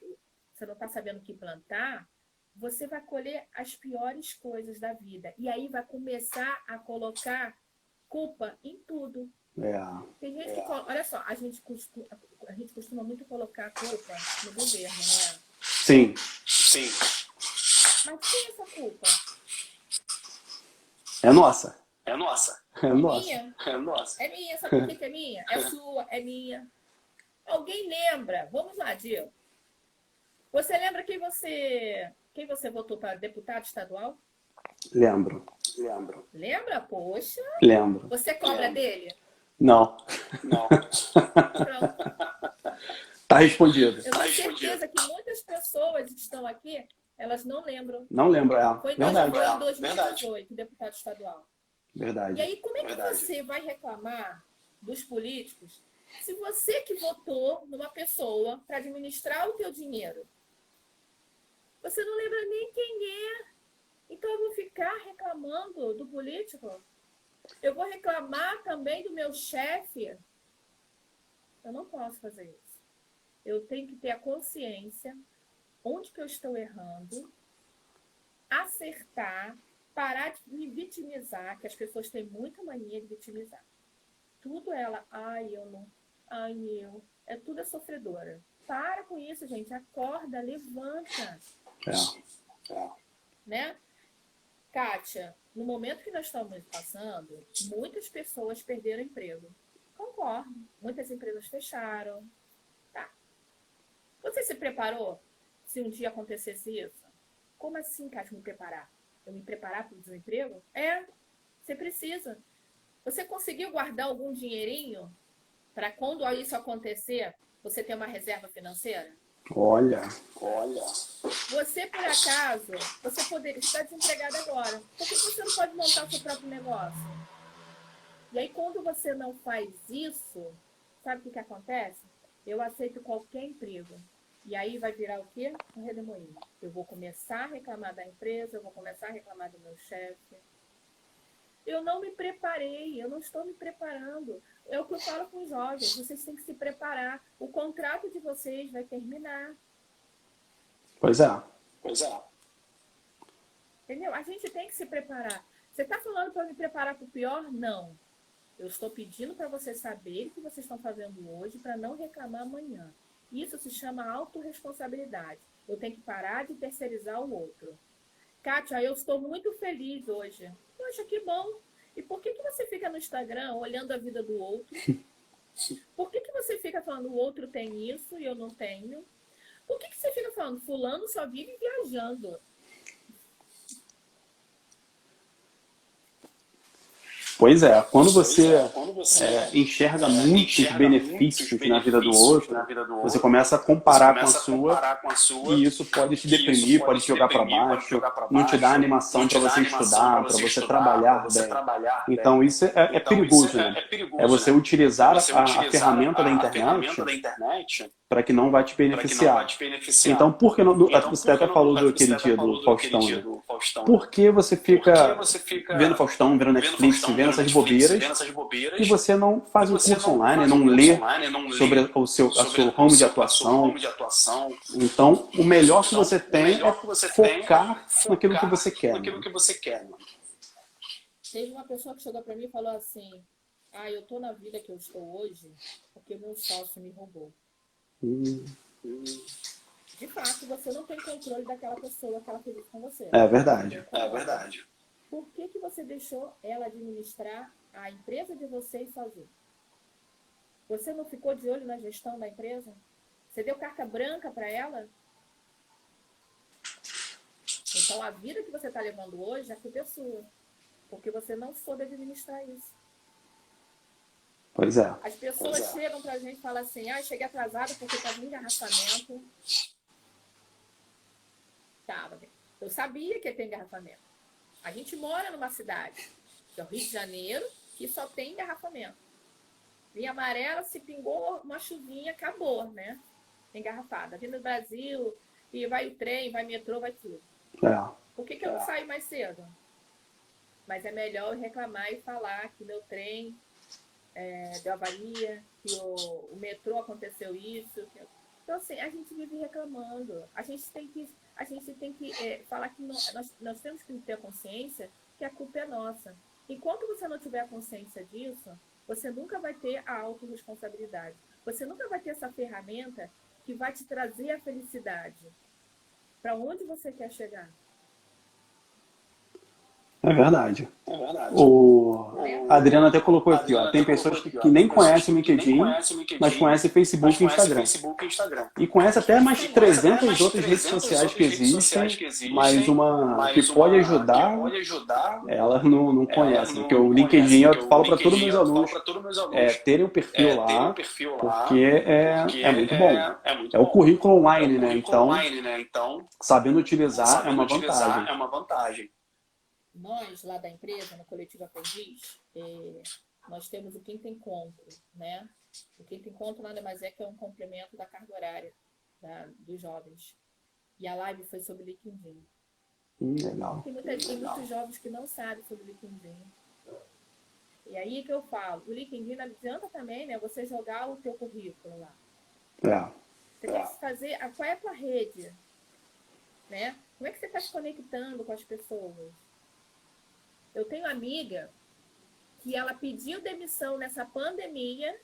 Speaker 2: você não está sabendo o que plantar, você vai colher as piores coisas da vida. E aí vai começar a colocar culpa em tudo.
Speaker 1: É,
Speaker 2: Tem gente que colo- olha só, a gente, costuma, a gente costuma muito colocar culpa no governo, né?
Speaker 1: sim,
Speaker 3: Sim.
Speaker 2: Mas quem é essa culpa?
Speaker 1: é nossa.
Speaker 3: É nossa.
Speaker 1: É nossa.
Speaker 2: Minha?
Speaker 3: É nossa.
Speaker 2: É minha, sabe por que é minha? É sua, é minha. Alguém lembra? Vamos lá, Dio. Você lembra quem você quem você votou para deputado estadual?
Speaker 1: Lembro,
Speaker 3: Lembro.
Speaker 2: Lembra? Poxa,
Speaker 1: lembro.
Speaker 2: você cobra
Speaker 3: Lembro.
Speaker 2: dele?
Speaker 1: Não,
Speaker 3: Não.
Speaker 2: Pronto.
Speaker 1: tá respondido.
Speaker 2: Eu tenho
Speaker 3: Tá respondido.
Speaker 2: certeza que muitas pessoas que estão aqui, elas não lembram.
Speaker 1: Não lembro, é.
Speaker 2: Foi,
Speaker 1: Verdade,
Speaker 2: foi em
Speaker 3: é.
Speaker 2: 2018, deputado estadual. E
Speaker 1: verdade.
Speaker 2: aí, como é que
Speaker 3: Verdade.
Speaker 2: você vai reclamar dos políticos se você que votou numa pessoa para administrar o teu dinheiro, você não lembra nem quem é? Então eu vou ficar reclamando do político? Eu vou reclamar também do meu chefe. Eu não posso fazer isso. Eu tenho que ter a consciência onde que eu estou errando, acertar, parar de me vitimizar, que as pessoas têm muita mania de vitimizar. Tudo ela, ai, eu não, ai, eu. É tudo é sofredora. Para com isso, gente. Acorda, levanta.
Speaker 1: É.
Speaker 2: É. Né? Kátia, no momento que nós estamos passando, muitas pessoas perderam emprego. Concordo. Muitas empresas fecharam. Tá. Você se preparou se um dia acontecesse isso? Como assim, Kátia, me preparar? Eu me preparar para o desemprego? É, você precisa. Você conseguiu guardar algum dinheirinho para quando isso acontecer, você ter uma reserva financeira?
Speaker 1: Olha,
Speaker 3: Olha.
Speaker 2: Você, por acaso, você poderia estar desempregado agora. Por que você não pode montar o seu próprio negócio? E aí, quando você não faz isso, sabe o que, que acontece? Eu aceito qualquer emprego. E aí vai virar o quê? Um redemoinho. Eu vou começar a reclamar da empresa, eu vou começar a reclamar do meu chefe. Eu não me preparei, eu não estou me preparando. É o que eu falo com os jovens, vocês têm que se preparar. O contrato de vocês vai terminar.
Speaker 1: pois é.
Speaker 3: Pois é.
Speaker 2: Entendeu? A gente tem que se preparar. Você está falando para me preparar para o pior? Não. Eu estou pedindo para vocês saberem o que vocês estão fazendo hoje para não reclamar amanhã. Isso se chama autorresponsabilidade. Eu tenho que parar de terceirizar o outro. Kátia, eu estou muito feliz hoje. Poxa, que bom. E por que, que você fica no Instagram olhando a vida do outro? Por que, que você fica falando o outro tem isso e eu não tenho? Por que, que você fica falando fulano só vive viajando?
Speaker 1: Pois é, quando você
Speaker 3: Quando você
Speaker 1: é, enxerga
Speaker 3: é,
Speaker 1: muitos
Speaker 3: enxerga
Speaker 1: benefícios
Speaker 3: muitos
Speaker 1: na vida do
Speaker 3: benefícios
Speaker 1: outro,
Speaker 3: na vida do
Speaker 1: você
Speaker 3: outro,
Speaker 1: começa a
Speaker 3: você
Speaker 1: comparar com a
Speaker 3: começa a
Speaker 1: sua
Speaker 3: comparar com a sua
Speaker 1: e isso pode te deprimir, pode te jogar para baixo,
Speaker 3: pra
Speaker 1: não te dá
Speaker 3: baixo,
Speaker 1: animação para você estudar, para
Speaker 3: você
Speaker 1: você trabalhar
Speaker 3: você trabalhar.
Speaker 1: Então isso é, é
Speaker 3: Então,
Speaker 1: perigoso,
Speaker 3: isso é-
Speaker 1: né?
Speaker 3: é perigoso,
Speaker 1: É você
Speaker 3: né?
Speaker 1: utilizar
Speaker 3: Você
Speaker 1: a, a
Speaker 3: utilizar
Speaker 1: ferramenta da
Speaker 3: a
Speaker 1: internet
Speaker 3: ferramenta da internet
Speaker 1: para que não vai te beneficiar.
Speaker 3: te beneficiar.
Speaker 1: Então, por que não,
Speaker 3: Então,
Speaker 1: você até
Speaker 3: que
Speaker 1: falou do aquele dia
Speaker 3: falou
Speaker 1: do Faustão, né?
Speaker 3: dia do Faustão.
Speaker 1: Por que você
Speaker 3: Por que
Speaker 1: fica
Speaker 3: você fica
Speaker 1: vendo Faustão, vendo Netflix,
Speaker 3: Faustão,
Speaker 1: vendo essas
Speaker 3: Netflix,
Speaker 1: bobeiras
Speaker 3: vendo essas bobeiras,
Speaker 1: e você não faz um curso online, não lê sobre o seu, a
Speaker 3: sobre
Speaker 1: seu ramo de
Speaker 3: seu- a seu
Speaker 1: atuação.
Speaker 3: ramo de atuação.
Speaker 1: Então, o melhor que
Speaker 3: Então,
Speaker 1: você tem é
Speaker 3: que você tem
Speaker 1: focar
Speaker 3: é
Speaker 1: naquilo que
Speaker 3: focar
Speaker 1: você quer.
Speaker 3: Naquilo
Speaker 1: né?
Speaker 3: que você quer, mano.
Speaker 2: Teve uma pessoa que chegou para mim e falou assim: Ah, eu tô na vida que eu estou hoje porque meu sócio me roubou. De fato, você não tem controle daquela pessoa que ela fez isso com você.
Speaker 1: É verdade.
Speaker 3: É verdade.
Speaker 2: Por que, que você deixou ela administrar a empresa de vocês sozinho? Você não ficou de olho na gestão da empresa? Você deu carta branca para ela? Então, a vida que você está levando hoje, a culpa é sua. Porque você não soube administrar isso.
Speaker 1: Pois é.
Speaker 2: As pessoas
Speaker 3: é.
Speaker 2: chegam pra gente e falam assim, ah, cheguei atrasada porque estava em engarrafamento. Tava. Eu sabia que ia ter engarrafamento. A gente mora numa cidade, que é o Rio de Janeiro, que só tem engarrafamento. Linha amarela, se pingou uma chuvinha, acabou, né? Engarrafada. Vindo do Brasil, e vai o trem, vai metrô, vai tudo.
Speaker 1: É.
Speaker 2: Por que, que eu não saio mais cedo? Mas é melhor reclamar e falar que meu trem é, deu avaria, que o, o metrô aconteceu isso. Então, assim, a gente vive reclamando. A gente tem que, a gente tem que é, falar que nó- nós, nós temos que ter consciência que a culpa é nossa. Enquanto você não tiver a consciência disso, você nunca vai ter a autorresponsabilidade. Você nunca vai ter essa ferramenta que vai te trazer a felicidade. Para onde você quer chegar?
Speaker 1: É verdade.
Speaker 3: É verdade.
Speaker 1: O... A Adriana até colocou aqui, ó. Tem pessoas que, que nem conhecem o LinkedIn,
Speaker 3: conhecem o
Speaker 1: mas conhecem Facebook e
Speaker 3: conhece
Speaker 1: Instagram.
Speaker 3: Facebook e Instagram.
Speaker 1: E conhece até mais de
Speaker 3: Conhece até
Speaker 1: 300
Speaker 3: mais
Speaker 1: outras redes
Speaker 3: 300
Speaker 1: sociais que existem, mas uma que pode ajudar,
Speaker 3: que pode ajudar,
Speaker 1: ela não, não
Speaker 3: ela
Speaker 1: conhece.
Speaker 3: não
Speaker 1: Porque o LinkedIn, eu
Speaker 3: o
Speaker 1: falo para todos meus
Speaker 3: eu falo
Speaker 1: alunos, é, terem um perfil
Speaker 3: é,
Speaker 1: lá, porque é, é muito
Speaker 3: é-
Speaker 1: bom.
Speaker 3: é
Speaker 1: É o currículo
Speaker 3: É o
Speaker 1: online, né? Então,
Speaker 3: online, né? Então,
Speaker 1: sabendo utilizar é uma vantagem.
Speaker 3: É
Speaker 2: nós lá da empresa, no Coletivo Aprendiz, eh, nós temos o quinto encontro, né? O quinto encontro nada mais é que é um complemento da carga horária da- dos jovens. E a live foi sobre LinkedIn.
Speaker 1: Hum, legal.
Speaker 2: Tem, muita, tem muitos jovens que não sabem sobre LinkedIn. E aí que eu falo, o LinkedIn não adianta também, né? Você jogar o teu currículo lá.
Speaker 1: É.
Speaker 2: Você tem que fazer. A, qual é a tua rede? Né? Como é que você está se conectando com as pessoas? Eu tenho amiga que ela pediu demissão nessa pandemia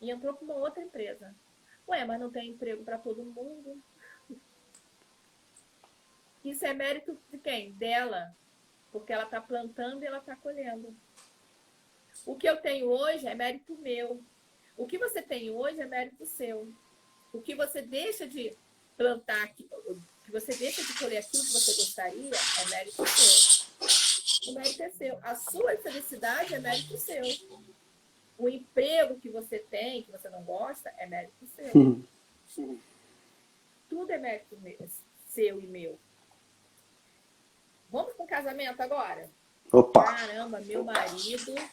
Speaker 2: e entrou para uma outra empresa. Ué, mas não tem emprego para todo mundo. Isso é mérito de quem? Dela. Porque ela está plantando e ela está colhendo. O que eu tenho hoje é mérito meu. O que você tem hoje é mérito seu. O que você deixa de plantar, que você deixa de colher aquilo que você gostaria, é mérito seu. O mérito é seu. A sua felicidade é mérito seu. O emprego que você tem, que você não gosta, é mérito seu. Uhum. Tudo é mérito meu, seu e meu. Vamos com casamento agora?
Speaker 1: Opa!
Speaker 2: Caramba, meu marido, né?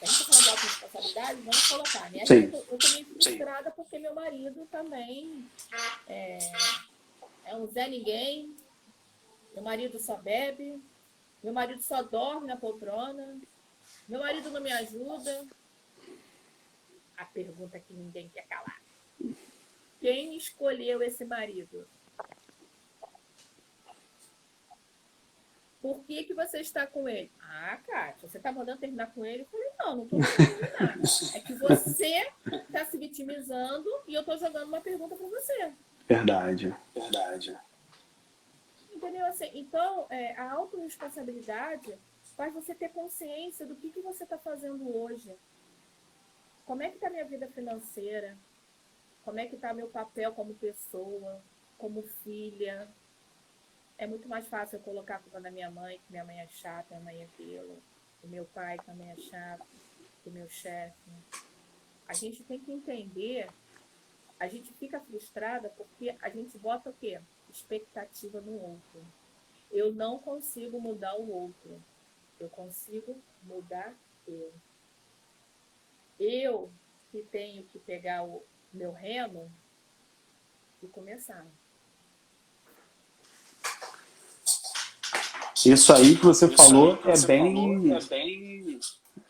Speaker 2: A gente tá falando de autoresponsabilidade, vamos colocar, né?
Speaker 1: Sim.
Speaker 2: Eu, eu tô meio frustrada Sim. porque meu marido também é, é um Zé Ninguém. Meu marido só bebe. Meu marido só dorme na poltrona. Meu marido não me ajuda. A pergunta que ninguém quer calar. Quem escolheu esse marido? Por que, que você está com ele? Ah, Kátia, você está mandando terminar com ele? Eu falei, não, não estou mandando terminar. É que você está se vitimizando e eu estou jogando uma pergunta para você.
Speaker 1: Verdade.
Speaker 3: Verdade.
Speaker 2: Entendeu? Assim, então, é, a autorresponsabilidade faz você ter consciência do que, que você está fazendo hoje. Como é que está minha vida financeira? Como é que está meu papel como pessoa, como filha, é muito mais fácil eu colocar a culpa na minha mãe, que minha mãe é chata, minha mãe é aquilo, o meu pai também é chato, o meu chefe. A gente tem que entender, a gente fica frustrada porque a gente bota o quê? Expectativa no outro. Eu não consigo mudar o outro. Eu consigo mudar eu. Eu que tenho que pegar o meu remo e começar.
Speaker 1: Isso aí que você Isso falou que é, você bem... falou é bem.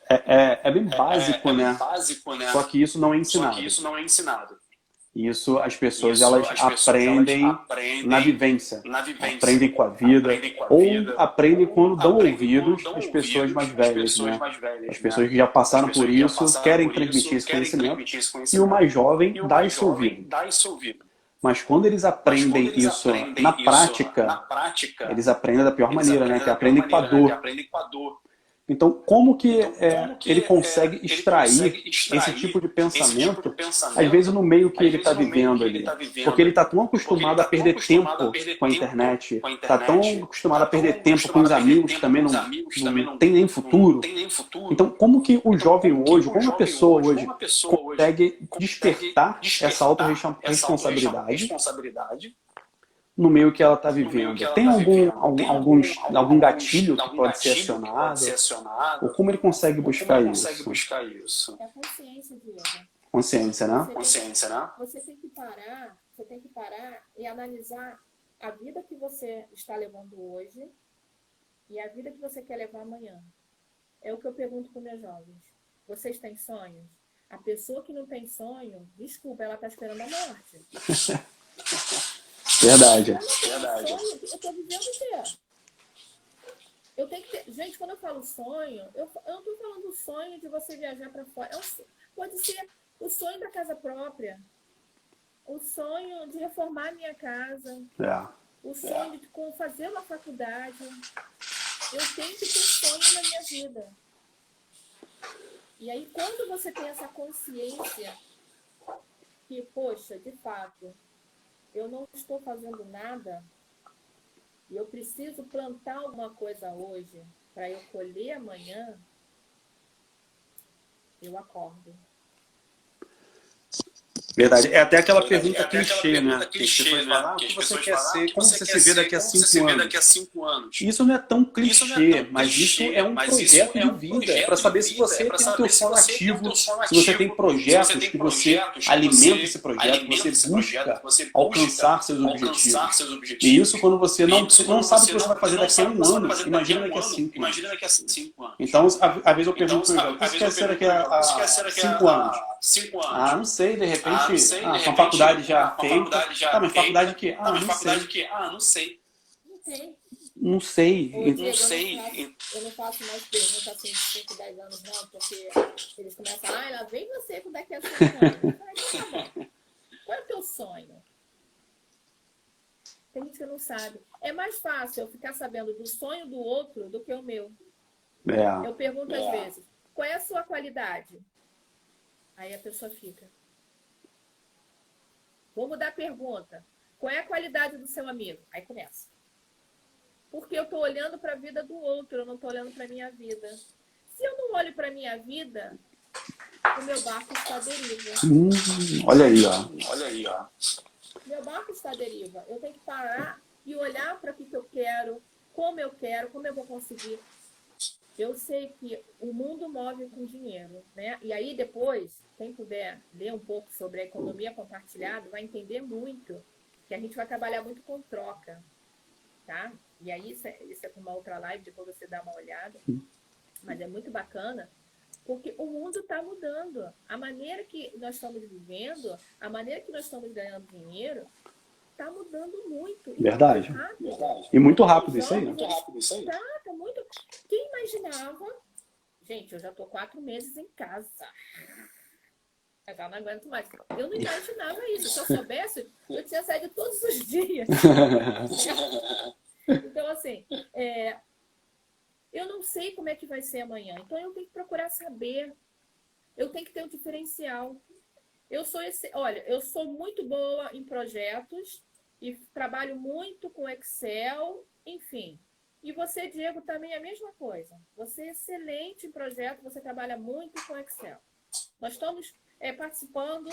Speaker 1: É, é, é bem básico, é, é né?
Speaker 3: básico, né?
Speaker 1: Só que isso não é ensinado.
Speaker 3: Só que isso não é ensinado.
Speaker 1: Isso as pessoas, isso, elas, as pessoas aprendem elas, aprendem na vivência.
Speaker 3: Na vivência.
Speaker 1: Aprendem com a vida. Aprendem com a vida ou aprendem quando dão aprendem ouvidos às pessoas mais velhas. Pessoas né? mais velhas as pessoas que já passaram por isso, passaram querem, por transmitir, isso, esse querem transmitir esse conhecimento. E o mais jovem dá esse ouvido.
Speaker 3: Dá esse ouvido.
Speaker 1: Mas quando eles aprendem, quando eles isso, aprendem na, isso prática,
Speaker 3: na, prática,
Speaker 1: eles aprendem da pior maneira, né? Que aprendem com a dor. Então, como que, então, é, como que ele, consegue, é, extrair ele consegue extrair esse tipo de pensamento, tipo de pensamento às vezes no meio que ele está vivendo ali? Tá vivendo, porque ele está tão acostumado tá a perder tempo com a internet, está tão acostumado a perder tempo com os amigos, também não, não, não, tem nem futuro. Então, como que o jovem hoje, como a pessoa hoje, consegue despertar essa autorresponsabilidade no meio que ela está vivendo. Tem tá algum, algum, alguns, algum gatilho que pode ser acionado? Ou como ele consegue buscar isso?
Speaker 3: buscar isso?
Speaker 2: É a consciência, Diego.
Speaker 1: Consciência, né?
Speaker 3: Você consciência, né?
Speaker 2: Você tem que parar, você tem que parar e analisar a vida que você está levando hoje e a vida que você quer levar amanhã. É o que eu pergunto para meus jovens. Vocês têm sonhos? A pessoa que não tem sonho, desculpa, ela está esperando a morte.
Speaker 1: Verdade.
Speaker 2: Verdade. Eu tô vivendo o quê? Eu tenho que ter... Gente, quando eu falo sonho, eu, eu não tô falando o sonho de você viajar para fora. É um... Pode ser o sonho da casa própria. O sonho de reformar minha casa.
Speaker 1: É.
Speaker 2: O sonho é. de fazer uma faculdade. Eu tenho que ter sonho na minha vida. E aí, quando você tem essa consciência que, poxa, de fato, eu não estou fazendo nada e eu preciso plantar alguma coisa hoje para eu colher amanhã, eu acordo.
Speaker 1: Verdade. É até aquela pergunta
Speaker 3: é até aquela
Speaker 1: clichê,
Speaker 3: pergunta
Speaker 1: né? Que
Speaker 3: clichê, né?
Speaker 1: ah, o
Speaker 3: Que
Speaker 1: que você quer
Speaker 3: ah,
Speaker 1: ser?
Speaker 3: o que
Speaker 1: Como
Speaker 3: você quer
Speaker 1: se vê
Speaker 3: ser?
Speaker 1: daqui a
Speaker 3: Como você se
Speaker 1: cinco
Speaker 3: vê
Speaker 1: anos?
Speaker 3: daqui a cinco anos?
Speaker 1: Isso não é tão
Speaker 3: Isso é
Speaker 1: clichê,
Speaker 3: tão
Speaker 1: mas
Speaker 3: clichê,
Speaker 1: isso é um
Speaker 3: isso
Speaker 1: projeto
Speaker 3: é
Speaker 1: de
Speaker 3: um
Speaker 1: vida. É para
Speaker 3: de
Speaker 1: saber se
Speaker 3: vida,
Speaker 1: você
Speaker 3: é pra
Speaker 1: tem o
Speaker 3: saber
Speaker 1: teu
Speaker 3: se
Speaker 1: sono
Speaker 3: você tem o
Speaker 1: ativo,
Speaker 3: teu sono
Speaker 1: se você
Speaker 3: ativo,
Speaker 1: tem
Speaker 3: se
Speaker 1: projetos
Speaker 3: você tem
Speaker 1: que você
Speaker 3: projetos que
Speaker 1: alimenta
Speaker 3: você
Speaker 1: esse projeto, que
Speaker 3: alimenta
Speaker 1: você
Speaker 3: esse projeto,
Speaker 1: busca
Speaker 3: que você busca
Speaker 1: alcançar seus objetivos. E isso quando você não,
Speaker 3: Isso
Speaker 1: não sabe o que você vai fazer daqui a um
Speaker 3: que
Speaker 1: ano, imagina
Speaker 3: daqui
Speaker 1: a cinco anos.
Speaker 3: Imagina daqui a cinco anos.
Speaker 1: Então, às vezes eu
Speaker 3: Então,
Speaker 1: pergunto que
Speaker 3: "O que você quer ser daqui a-
Speaker 1: cinco anos?
Speaker 3: Cinco anos?"
Speaker 1: Ah, não sei, de repente,
Speaker 3: Ah, não sei, de
Speaker 1: ah, a
Speaker 3: repente,
Speaker 1: faculdade já
Speaker 3: ah, com a
Speaker 1: feita.
Speaker 3: faculdade já
Speaker 1: Tá, mas faculdade que?
Speaker 3: Tá,
Speaker 1: Ah,
Speaker 3: mas
Speaker 1: não
Speaker 3: faculdade
Speaker 1: sei.
Speaker 3: que? Ah, não sei.
Speaker 2: Não tem.
Speaker 1: Não sei.
Speaker 2: Diego,
Speaker 3: Não
Speaker 2: eu
Speaker 3: sei.
Speaker 2: faço- Eu não faço mais pergunta assim de 5, 10 anos, não, porque eles começam, ah, lá vem você com daqui a 5 anos. Eu então tá bom. Qual é o teu sonho? Tem gente que não sabe. É mais fácil eu ficar sabendo do sonho do outro do que o meu.
Speaker 1: É.
Speaker 2: Eu pergunto às vezes, qual é a sua qualidade? Aí a pessoa fica. Vou mudar a pergunta. Qual é a qualidade do seu amigo? Aí começa. Porque eu estou olhando para a vida do outro, eu não estou olhando para a minha vida. Se eu não olho para a minha vida, o meu barco está à deriva.
Speaker 1: Hum, olha aí, ó.
Speaker 3: Olha aí, ó.
Speaker 2: Meu barco está à deriva. Eu tenho que parar e olhar para o que, que eu quero, como eu quero, como eu vou conseguir. Eu sei que o mundo move com dinheiro, né? E aí depois, quem puder ler um pouco sobre a economia compartilhada, vai entender muito que a gente vai trabalhar muito com troca, tá? E aí isso é, isso é com uma outra live, depois você dá uma olhada. Mas é muito bacana, porque o mundo está mudando. A maneira que nós estamos vivendo, a maneira que nós estamos ganhando dinheiro, está mudando muito. E
Speaker 1: Verdade.
Speaker 2: Muito rápido.
Speaker 1: E muito rápido isso aí, né?
Speaker 2: Muito
Speaker 3: rápido isso aí.
Speaker 2: Tá, tá muito. Imaginava? Gente, eu já tô quatro meses em casa. Eu já não aguento mais. Eu não imaginava isso. Se eu soubesse, eu tinha saído todos os dias. Então, assim, é, eu não sei como é que vai ser amanhã. Então, eu tenho que procurar saber. Eu tenho que ter um diferencial. Eu sou esse, olha, eu sou muito boa em projetos e trabalho muito com Excel, enfim. E você, Diego, também é a mesma coisa. Você é excelente em projeto, você trabalha muito com Excel. Nós estamos é, participando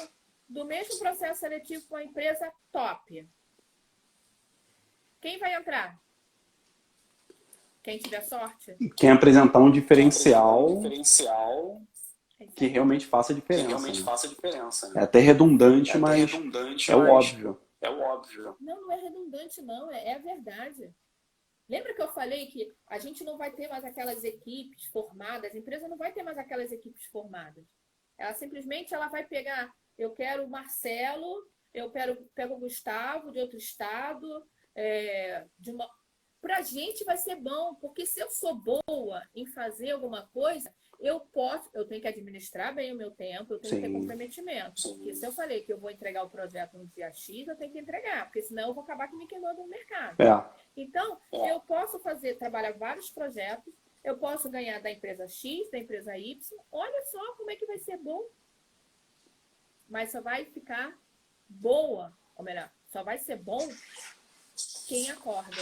Speaker 2: do mesmo processo seletivo com a empresa top. Quem vai entrar? Quem tiver sorte?
Speaker 1: Quem apresentar um diferencial
Speaker 3: Diferencial
Speaker 1: que realmente faça
Speaker 3: que
Speaker 1: diferença.
Speaker 3: realmente
Speaker 1: né?
Speaker 3: faça diferença.
Speaker 1: É
Speaker 3: Né?
Speaker 1: até redundante,
Speaker 3: É até
Speaker 1: mas
Speaker 3: redundante,
Speaker 1: é o
Speaker 3: mas
Speaker 1: óbvio.
Speaker 3: É o óbvio.
Speaker 2: Não, não é redundante, não. É, é a verdade. Lembra que eu falei que a gente não vai ter mais aquelas equipes formadas, a empresa não vai ter mais aquelas equipes formadas. Ela simplesmente ela vai pegar, eu quero o Marcelo, eu quero pego o Gustavo de outro estado, é, de uma para a gente vai ser bom, porque se eu sou boa em fazer alguma coisa, eu posso, eu tenho que administrar bem o meu tempo, eu tenho que ter
Speaker 1: Sim.
Speaker 2: comprometimento.
Speaker 3: Sim.
Speaker 2: Porque se eu falei que eu vou entregar o projeto no dia X, eu tenho que entregar, porque senão eu vou acabar me queimando no mercado.
Speaker 1: É.
Speaker 2: Então, eu posso fazer, trabalhar vários projetos, eu posso ganhar da empresa X, da empresa Y. Olha só como é que vai ser bom. Mas só vai ficar boa, ou melhor, só vai ser bom quem acorda.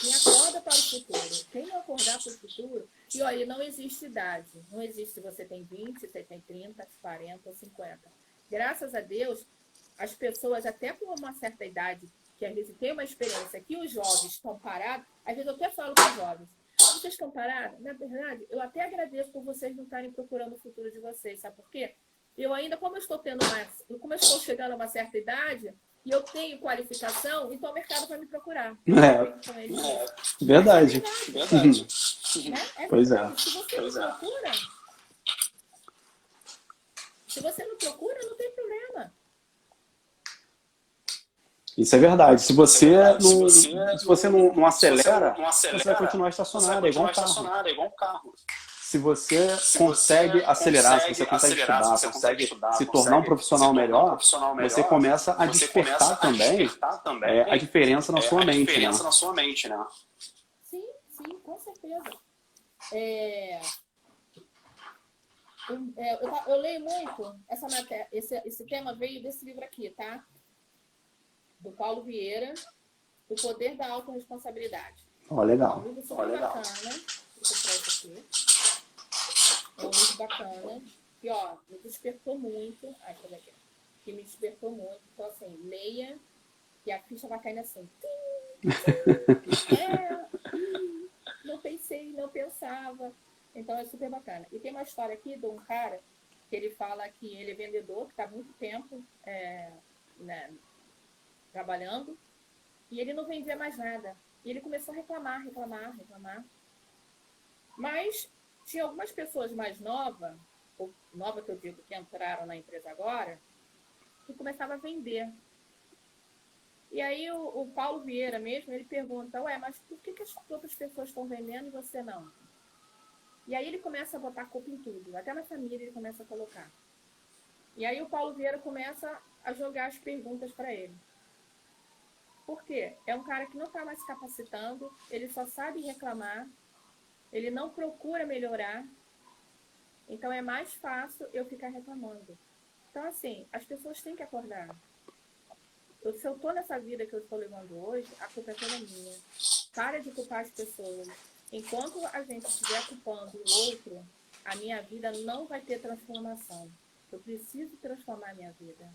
Speaker 2: Quem acorda para o futuro. Quem não acordar para o futuro. E olha, não existe idade. Não existe se você tem 20, se você tem 30, 40 ou 50. Graças a Deus, as pessoas, até com uma certa idade, que às vezes tem uma experiência que os jovens estão parados, às vezes eu até falo com os jovens, "Ah, vocês estão parados? Na verdade, eu até agradeço por vocês não estarem procurando o futuro de vocês, sabe por quê? Eu ainda, como eu estou tendo mais, como eu estou chegando a uma certa idade, e eu tenho qualificação, então o mercado vai me procurar.
Speaker 1: É.
Speaker 2: Com eles.
Speaker 1: Verdade.
Speaker 3: Verdade.
Speaker 2: Né? É
Speaker 1: Pois é.
Speaker 2: verdade. Se você
Speaker 3: Pois é.
Speaker 2: não procura, se você não procura, não tem problema.
Speaker 1: Isso é verdade. Se você
Speaker 3: verdade. Se
Speaker 1: não,
Speaker 3: você
Speaker 1: se você não, não
Speaker 3: Se
Speaker 1: acelera,
Speaker 3: não acelera,
Speaker 1: você vai continuar
Speaker 3: você vai
Speaker 1: estacionado, é igual
Speaker 3: continuar
Speaker 1: um carro.
Speaker 3: estacionado, é igual um carro.
Speaker 1: Se você
Speaker 3: Se
Speaker 1: consegue
Speaker 3: você
Speaker 1: acelerar, se
Speaker 3: consegue
Speaker 1: você consegue
Speaker 3: acelerar,
Speaker 1: estudar,
Speaker 3: se você
Speaker 1: consegue
Speaker 3: estudar,
Speaker 1: se
Speaker 3: consegue
Speaker 1: tornar um profissional
Speaker 3: se tornar um
Speaker 1: melhor,
Speaker 3: profissional melhor,
Speaker 1: você começa a
Speaker 3: você
Speaker 1: despertar
Speaker 3: começa a
Speaker 1: também
Speaker 3: despertar também
Speaker 1: é, a diferença na
Speaker 3: é,
Speaker 1: sua
Speaker 3: a
Speaker 1: mente.
Speaker 3: diferença
Speaker 1: Né?
Speaker 3: na sua mente, né?
Speaker 2: Sim, sim, com certeza. É, é, eu, ta- eu leio muito essa matéria, esse, esse tema veio desse livro aqui, tá? Do Paulo Vieira, O Poder da Autoresponsabilidade.
Speaker 1: Ó,
Speaker 2: É
Speaker 1: legal.
Speaker 2: um livro super
Speaker 3: Ó, legal.
Speaker 2: bacana. Deixa eu aqui. É livro bacana. E, ó, me despertou muito. Ai, cadê aqui? que me despertou muito. Então, assim, leia e a ficha vai caindo assim. é, não pensei, não pensava. Então é super bacana. E tem uma história aqui de um cara que ele fala que ele é vendedor, que está há muito tempo é, né, trabalhando, e ele não vendia mais nada. E ele começou a reclamar, reclamar, reclamar. Mas tinha algumas pessoas mais novas, ou nova que eu digo, que entraram na empresa agora, que começavam a vender. E aí o, o, Paulo Vieira mesmo, ele pergunta, ué, mas por que, que as outras pessoas estão vendendo e você não? E aí ele começa a botar culpa em tudo, até na família ele começa a colocar. E aí o Paulo Vieira começa a jogar as perguntas para ele. Por quê? É um cara que não está mais se capacitando, ele só sabe reclamar, ele não procura melhorar, então é mais fácil eu ficar reclamando. Então, assim, as pessoas têm que acordar. Eu, se eu estou nessa vida que eu estou levando hoje, a culpa é toda minha. Para de culpar as pessoas. Enquanto a gente estiver culpando o outro, a minha vida não vai ter transformação. Eu preciso transformar a minha vida.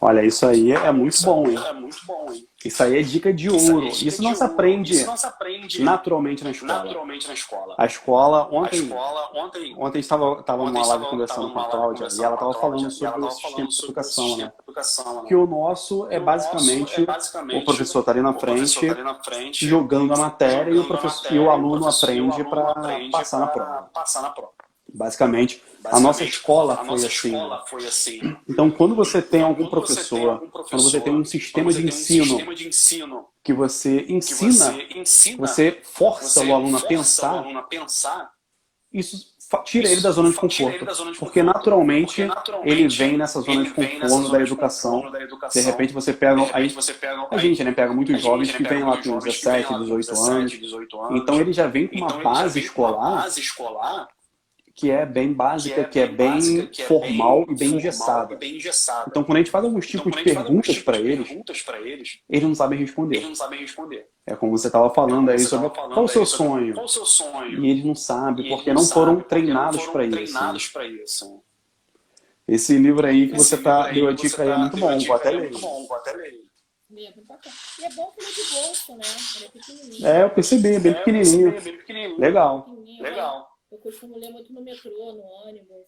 Speaker 1: Olha, isso aí é muito
Speaker 3: Isso
Speaker 1: bom, hein?
Speaker 3: É muito bom, hein?
Speaker 1: Isso aí é dica de
Speaker 3: Isso aí
Speaker 1: ouro.
Speaker 3: é dica
Speaker 1: Isso não se aprende
Speaker 3: Isso não se aprende
Speaker 1: naturalmente na escola.
Speaker 3: naturalmente na escola.
Speaker 1: A escola,
Speaker 3: A
Speaker 1: ontem,
Speaker 3: escola, ontem,
Speaker 1: ontem estava estava
Speaker 3: ontem
Speaker 1: numa live conversando com a Cláudia e ela
Speaker 3: a
Speaker 1: estava falando sobre o sistema de educação, né?
Speaker 3: de educação, né?
Speaker 1: Que o nosso é basicamente
Speaker 3: é basicamente
Speaker 1: o professor está ali na frente
Speaker 3: tá ali na frente,
Speaker 1: jogando a matéria e o,
Speaker 3: jogando a
Speaker 1: professor,
Speaker 3: matéria,
Speaker 1: e o aluno aprende para passar na prova.
Speaker 3: Passar na prova.
Speaker 1: Basicamente, a nossa
Speaker 3: Basicamente,
Speaker 1: escola
Speaker 3: a
Speaker 1: foi
Speaker 3: nossa
Speaker 1: assim.
Speaker 3: escola foi assim.
Speaker 1: Então, quando você tem algum
Speaker 3: Quando você tem
Speaker 1: professor,
Speaker 3: algum
Speaker 1: quando você tem um
Speaker 3: professor,
Speaker 1: sistema de
Speaker 3: tem um
Speaker 1: ensino
Speaker 3: sistema de ensino
Speaker 1: que você
Speaker 3: que
Speaker 1: ensina,
Speaker 3: você ensina,
Speaker 1: você força o aluno a
Speaker 3: força
Speaker 1: pensar,
Speaker 3: o aluno a pensar,
Speaker 1: isso tira ele da zona de conforto. Porque naturalmente ele vem nessa zona de conforto da educação. De repente você pega. Aí, a gente, né? Pega muitos jovens
Speaker 3: né,
Speaker 1: que
Speaker 3: pega
Speaker 1: vêm lá
Speaker 3: muitos
Speaker 1: com
Speaker 3: jovens que vêm
Speaker 1: 17,
Speaker 3: lá com
Speaker 1: 18
Speaker 3: 17,
Speaker 1: anos.
Speaker 3: 18 anos.
Speaker 1: Então ele já vem com
Speaker 3: Então
Speaker 1: uma escolar
Speaker 3: base escolar
Speaker 1: que é bem básica, que é bem
Speaker 3: básica, que é
Speaker 1: formal e bem
Speaker 3: formal
Speaker 1: engessada.
Speaker 3: e bem engessada.
Speaker 1: Então, quando a gente faz alguns
Speaker 3: Então,
Speaker 1: tipos
Speaker 3: quando
Speaker 1: de perguntas para
Speaker 3: de
Speaker 1: eles,
Speaker 3: eles,
Speaker 1: eles não sabem
Speaker 3: eles
Speaker 1: responder.
Speaker 3: não sabem responder.
Speaker 1: É como você estava falando aí
Speaker 3: Você
Speaker 1: sobre
Speaker 3: tava falando
Speaker 1: qual o seu
Speaker 3: aí sobre
Speaker 1: sonho.
Speaker 3: Qual o seu sonho?
Speaker 1: E eles não sabem, porque
Speaker 3: eles
Speaker 1: não foram
Speaker 3: sabem, porque não
Speaker 1: treinados para isso.
Speaker 3: para isso.
Speaker 1: Esse livro aí que
Speaker 3: Esse
Speaker 1: você
Speaker 3: livro
Speaker 1: tá, deu a dica aí é
Speaker 3: tá-
Speaker 1: muito
Speaker 3: aí é
Speaker 1: ler.
Speaker 3: Muito bom, vou até ler.
Speaker 2: Mesmo, bacana. E é bom que ele é de bolso, né? Ele é pequenininho.
Speaker 1: É, eu percebi, é bem
Speaker 3: É,
Speaker 1: pequenininho.
Speaker 3: bem pequenininho.
Speaker 1: Legal.
Speaker 2: pequenininho,
Speaker 3: Legal.
Speaker 2: Eu costumo ler muito no metrô, no ônibus.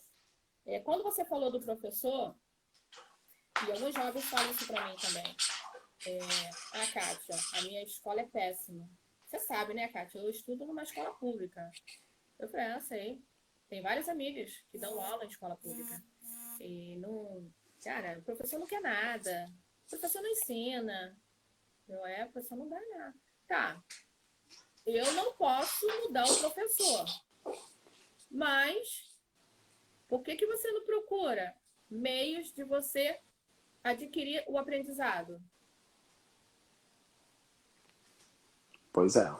Speaker 2: É, quando você falou do professor, e alguns jovens falam isso para mim também. É, ah, Kátia, a minha escola é péssima. Você sabe, né, Kátia? Eu estudo numa escola pública. Eu falei, ah, sei. Tem várias amigas que dão aula em escola pública. E não. Cara, o professor não quer nada. O professor não ensina. Não é? O professor não dá nada. Tá. Eu não posso mudar o professor. Mas por que, que você não procura meios de você adquirir o aprendizado?
Speaker 1: Pois é.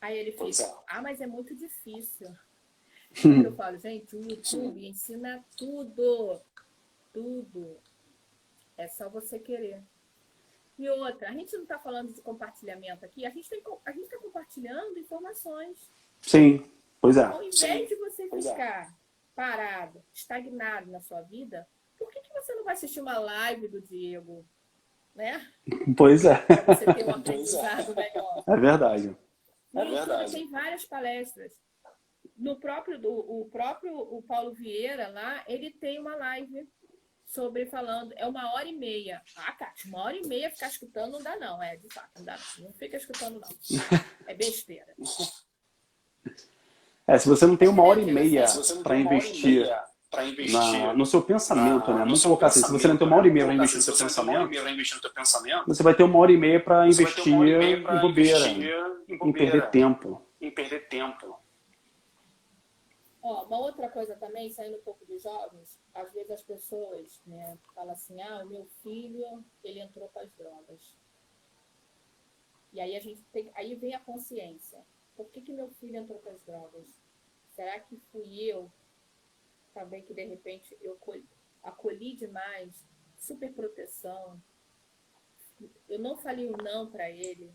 Speaker 2: Aí ele fica,
Speaker 3: é.
Speaker 2: ah, mas é muito difícil. Eu falo, gente, o YouTube ensina tudo. Tudo. É só você querer. E outra, a gente não está falando de compartilhamento aqui, a gente está compartilhando informações.
Speaker 1: Sim, pois é.
Speaker 2: Ao invés
Speaker 3: Sim.
Speaker 2: de você
Speaker 3: Pois é.
Speaker 2: Ficar parado, estagnado na sua vida, por que, que você não vai assistir uma live do Diego? Né?
Speaker 1: Pois é.
Speaker 2: Para você ter um
Speaker 3: é.
Speaker 2: aprendizado melhor.
Speaker 1: É verdade.
Speaker 2: No
Speaker 3: É verdade.
Speaker 2: tem várias palestras. No próprio, do, o próprio o Paulo Vieira lá, ele tem uma live sobre falando, é uma hora e meia. Ah, Cátia, uma hora e meia ficar escutando não dá não, é, de fato, não dá não. Não fica escutando não. É besteira.
Speaker 1: É, se você não tem uma hora e meia para investir
Speaker 3: investir
Speaker 1: na, no seu pensamento,
Speaker 3: na-
Speaker 1: né? Vamos colocar assim, se você não tem uma hora e meia para investir no seu pensamento, você vai ter uma hora e meia para investir em bobeira,
Speaker 3: em
Speaker 1: perder tempo.
Speaker 3: em perder tempo.
Speaker 2: Ó, uma outra coisa também, saindo um pouco dos jovens, às vezes as pessoas né, falam assim, ah, o meu filho, ele entrou com as drogas. E aí a gente tem, aí vem a consciência. Por que, que meu filho entrou com as drogas? Será que fui eu também que de repente eu colhi- acolhi demais, super proteção? Eu não falei o não para ele.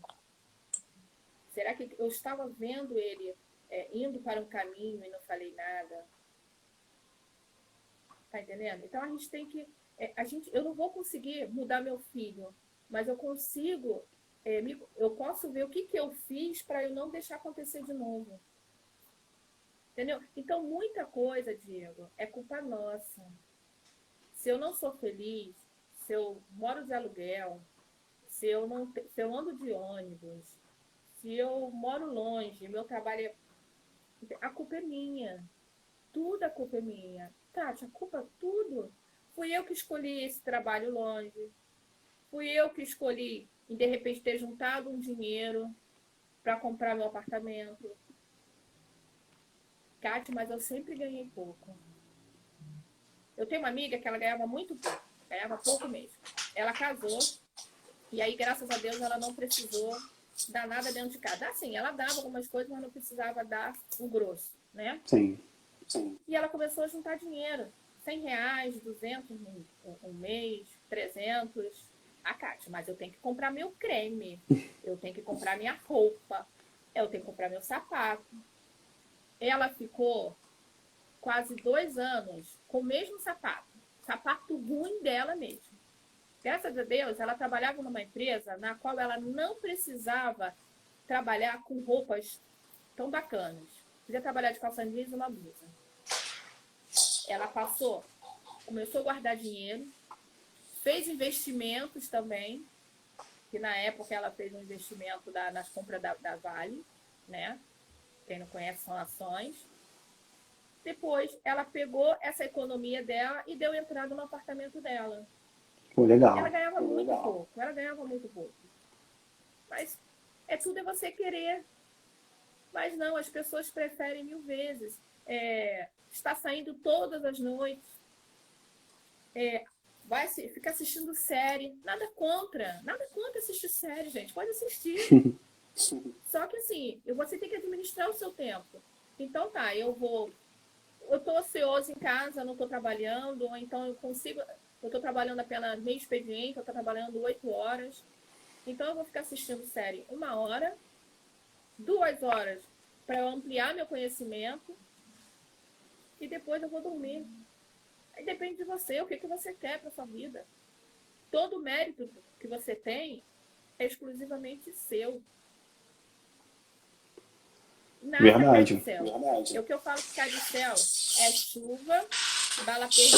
Speaker 2: Será que eu estava vendo ele é, indo para um caminho e não falei nada. Tá entendendo? Então a gente tem que. é, a gente, eu não vou conseguir mudar meu filho, mas eu consigo. É, eu posso ver o que, que eu fiz para eu não deixar acontecer de novo. Entendeu? Então, muita coisa, Diego, é culpa nossa. Se eu não sou feliz, se eu moro de aluguel, se eu, não, se eu ando de ônibus, se eu moro longe, meu trabalho é. A culpa é minha. Tudo a culpa é minha. Tati, a culpa é tudo. Fui eu que escolhi esse trabalho longe. Fui eu que escolhi, e de repente, ter juntado um dinheiro para comprar meu apartamento. Kátia, mas eu sempre ganhei pouco. Eu tenho uma amiga que ela ganhava muito pouco, ganhava pouco mesmo. Ela casou, e aí, graças a Deus, ela não precisou dar nada dentro de casa. Assim, ela dava algumas coisas, mas não precisava dar o grosso, né?
Speaker 1: Sim.
Speaker 3: Sim.
Speaker 2: E ela começou a juntar dinheiro. 100 reais, 200 um, um mês, 300. A Kátia, mas eu tenho que comprar meu creme. Eu tenho que comprar minha roupa. Eu tenho que comprar meu sapato. Ela ficou quase dois anos com o mesmo sapato. Sapato ruim dela mesmo. Graças a Deus, ela trabalhava numa empresa na qual ela não precisava trabalhar com roupas tão bacanas. Podia trabalhar de calça jeans e uma blusa. Ela passou, começou a guardar dinheiro, fez investimentos também, que na época ela fez um investimento da- nas compras da, da Vale, né? Quem não conhece são ações. Depois, ela pegou essa economia dela e deu entrada no apartamento dela.
Speaker 1: Pô, legal.
Speaker 2: Ela ganhava muito pouco, ela ganhava muito pouco. Mas é tudo é você querer. Mas não, as pessoas preferem mil vezes. É, está saindo todas as noites. É, vai se, fica assistindo série. Nada contra. Nada contra assistir série, gente. Pode assistir. Só que assim, você tem que administrar o seu tempo. Então tá, eu vou. Eu estou ocioso em casa, não estou trabalhando, ou então eu consigo. Eu estou trabalhando apenas meio expediente, eu estou trabalhando oito horas. Então eu vou ficar assistindo série uma hora, duas horas para eu ampliar meu conhecimento e depois eu vou dormir. Aí depende de você, o que, que você quer para sua vida. Todo o mérito que você tem é exclusivamente seu. Nada
Speaker 1: Verdade.
Speaker 2: cai do céu.
Speaker 3: Verdade.
Speaker 2: É o que eu falo que cai do céu é chuva, bala perdida.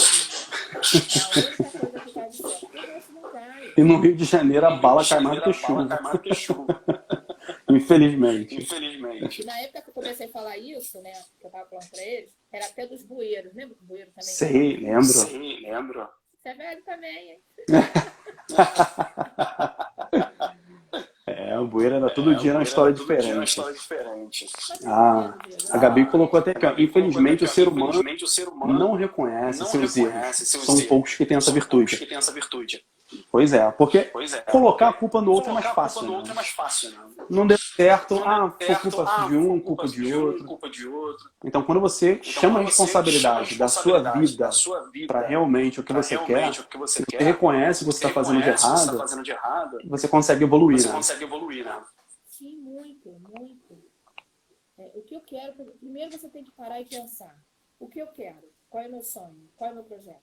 Speaker 2: É a única coisa o.
Speaker 1: E no Rio de Janeiro a bala cai mais que chuva. Infelizmente.
Speaker 3: Infelizmente.
Speaker 2: E na época que eu comecei a falar isso, né, que eu tava falando pra eles, era até dos bueiros. Lembra que bueiro também?
Speaker 1: Sei, lembro.
Speaker 3: Sim, lembro.
Speaker 2: Você é velho também, hein?
Speaker 1: É, o bueiro era todo dia uma história
Speaker 3: dia uma
Speaker 1: diferente.
Speaker 3: história diferente.
Speaker 1: Ah,
Speaker 2: é
Speaker 1: A Gabi colocou até aqui. Infelizmente o ser humano não reconhece
Speaker 3: não
Speaker 1: seus
Speaker 3: reconhece
Speaker 1: erros.
Speaker 3: seus
Speaker 1: São
Speaker 3: erros.
Speaker 1: poucos que têm essa
Speaker 3: São poucos que têm essa virtude.
Speaker 1: Pois é, porque
Speaker 3: Pois é.
Speaker 1: colocar a culpa no outro é mais
Speaker 3: a
Speaker 1: fácil.
Speaker 3: culpa no
Speaker 1: né?
Speaker 3: outro é mais fácil, né?
Speaker 1: Não deu certo,
Speaker 3: Não
Speaker 1: ah,
Speaker 3: deu
Speaker 1: foi
Speaker 3: certo,
Speaker 1: culpa
Speaker 3: ah,
Speaker 1: de um, culpa de outro.
Speaker 3: culpa de outro.
Speaker 1: Então, quando você
Speaker 3: Então,
Speaker 1: chama a
Speaker 3: quando você
Speaker 1: responsabilidade
Speaker 3: chama a
Speaker 1: da sua
Speaker 3: responsabilidade
Speaker 1: vida
Speaker 3: da sua vida
Speaker 1: para realmente o que você quer,
Speaker 3: o que você
Speaker 1: você
Speaker 3: quer,
Speaker 1: reconhece o que você está fazendo de
Speaker 3: você
Speaker 1: errado,
Speaker 3: tá fazendo de errado,
Speaker 1: você consegue evoluir,
Speaker 3: você
Speaker 1: né?
Speaker 3: consegue evoluir, né?
Speaker 2: Sim, muito, muito. É, o que eu quero, primeiro você tem que parar e pensar. O que eu quero? Qual é o meu sonho? Qual é o meu projeto?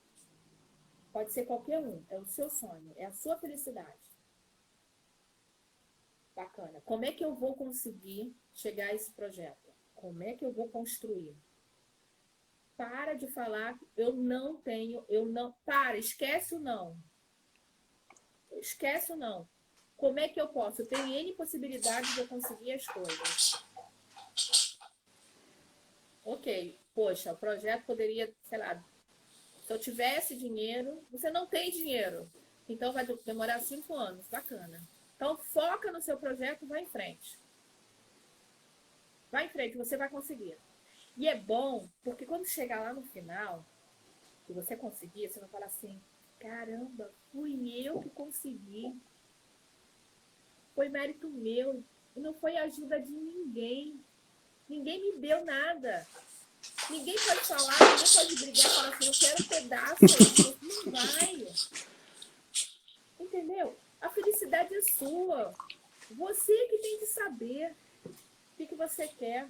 Speaker 2: Pode ser qualquer um, é o seu sonho, é a sua felicidade. Bacana. Como é que eu vou conseguir chegar a esse projeto? Como é que eu vou construir? Para de falar, eu não tenho, eu não. Para, esquece o não. Esquece o não. Como é que eu posso? Eu tenho N possibilidades de eu conseguir as coisas. Ok, poxa, o projeto poderia, sei lá, se eu tivesse dinheiro, você não tem dinheiro. Então vai demorar cinco anos, bacana. Então foca no seu projeto, vai em frente. Vai em frente, você vai conseguir. E é bom, porque quando chegar lá no final, que você conseguir, você vai falar assim, caramba, fui eu que consegui. Foi mérito meu. E não foi ajuda de ninguém. Ninguém me deu nada. Ninguém pode falar, ninguém pode brigar falar assim, eu quero um pedaço. Não vai. Entendeu? A felicidade é sua. Você que tem que saber o que, que você quer.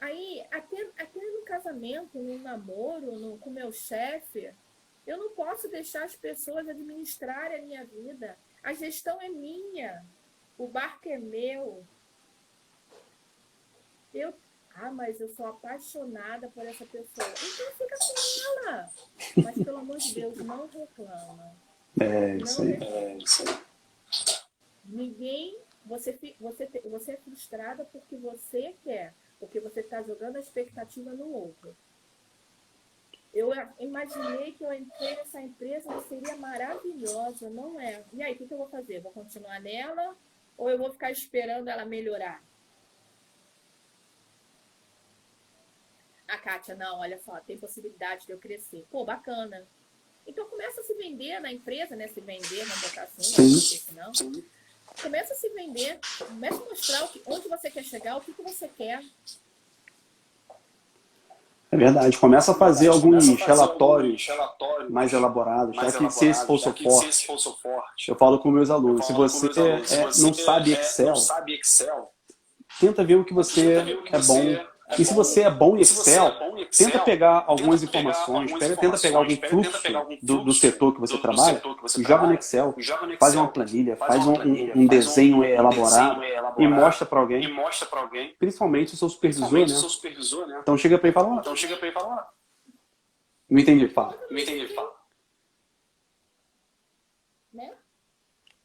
Speaker 2: Aí, até, até no casamento, no namoro, no, com meu chefe, eu não posso deixar as pessoas administrarem a minha vida. A gestão é minha. O barco é meu. Eu, ah, mas eu sou apaixonada por essa pessoa. Então fica com ela. Mas pelo amor de Deus, não reclama.
Speaker 1: É, isso
Speaker 2: Não
Speaker 1: aí.
Speaker 2: reclama.
Speaker 3: É, isso aí.
Speaker 2: Ninguém. Você, você, você é frustrada porque você quer. Porque você está jogando a expectativa no outro. Eu imaginei que eu entrei nessa empresa que seria maravilhosa, não é? E aí, o que, que eu vou fazer? Vou continuar nela ou eu vou ficar esperando ela melhorar? A Kátia, não, olha só, tem possibilidade de eu crescer. Pô, bacana. Então começa a se vender na empresa, né? Se vender, vamos botar assim,
Speaker 1: Sim.
Speaker 2: né? Porque senão.
Speaker 3: Sim.
Speaker 2: Começa a se vender, começa a mostrar o que, onde você quer chegar, o que, que você quer.
Speaker 1: É verdade. Começa a fazer alguns
Speaker 3: a fazer
Speaker 1: relatórios
Speaker 3: alguns relatórios
Speaker 1: mais elaborados,
Speaker 3: mais
Speaker 1: já que se
Speaker 3: se
Speaker 1: forte.
Speaker 3: esse for seu forte.
Speaker 1: Eu falo com meus
Speaker 3: Eu
Speaker 1: alunos, se você,
Speaker 3: meus alunos, se
Speaker 1: é,
Speaker 3: você
Speaker 1: não sabe
Speaker 3: é,
Speaker 1: Excel,
Speaker 3: não sabe Excel,
Speaker 1: tenta ver o que você
Speaker 3: o que
Speaker 1: é
Speaker 3: você
Speaker 1: bom.
Speaker 3: é
Speaker 1: se
Speaker 3: bom.
Speaker 1: É
Speaker 3: E se você é bom em Excel,
Speaker 1: tenta pegar algumas
Speaker 3: tenta pegar
Speaker 1: informações,
Speaker 3: algumas
Speaker 1: pega- tenta pegar algum
Speaker 3: informações,
Speaker 1: fluxo do, do setor que você trabalha e joga no Excel, faz uma planilha,
Speaker 3: faz
Speaker 1: um, um desenho elaborado e mostra para alguém, principalmente o seu supervisor,
Speaker 3: principalmente
Speaker 1: né?
Speaker 3: o seu supervisor, né?
Speaker 1: Então chega para ele e fala,
Speaker 3: Então fala,
Speaker 1: não entendi, fala.
Speaker 3: não entendi, fala.
Speaker 2: Né?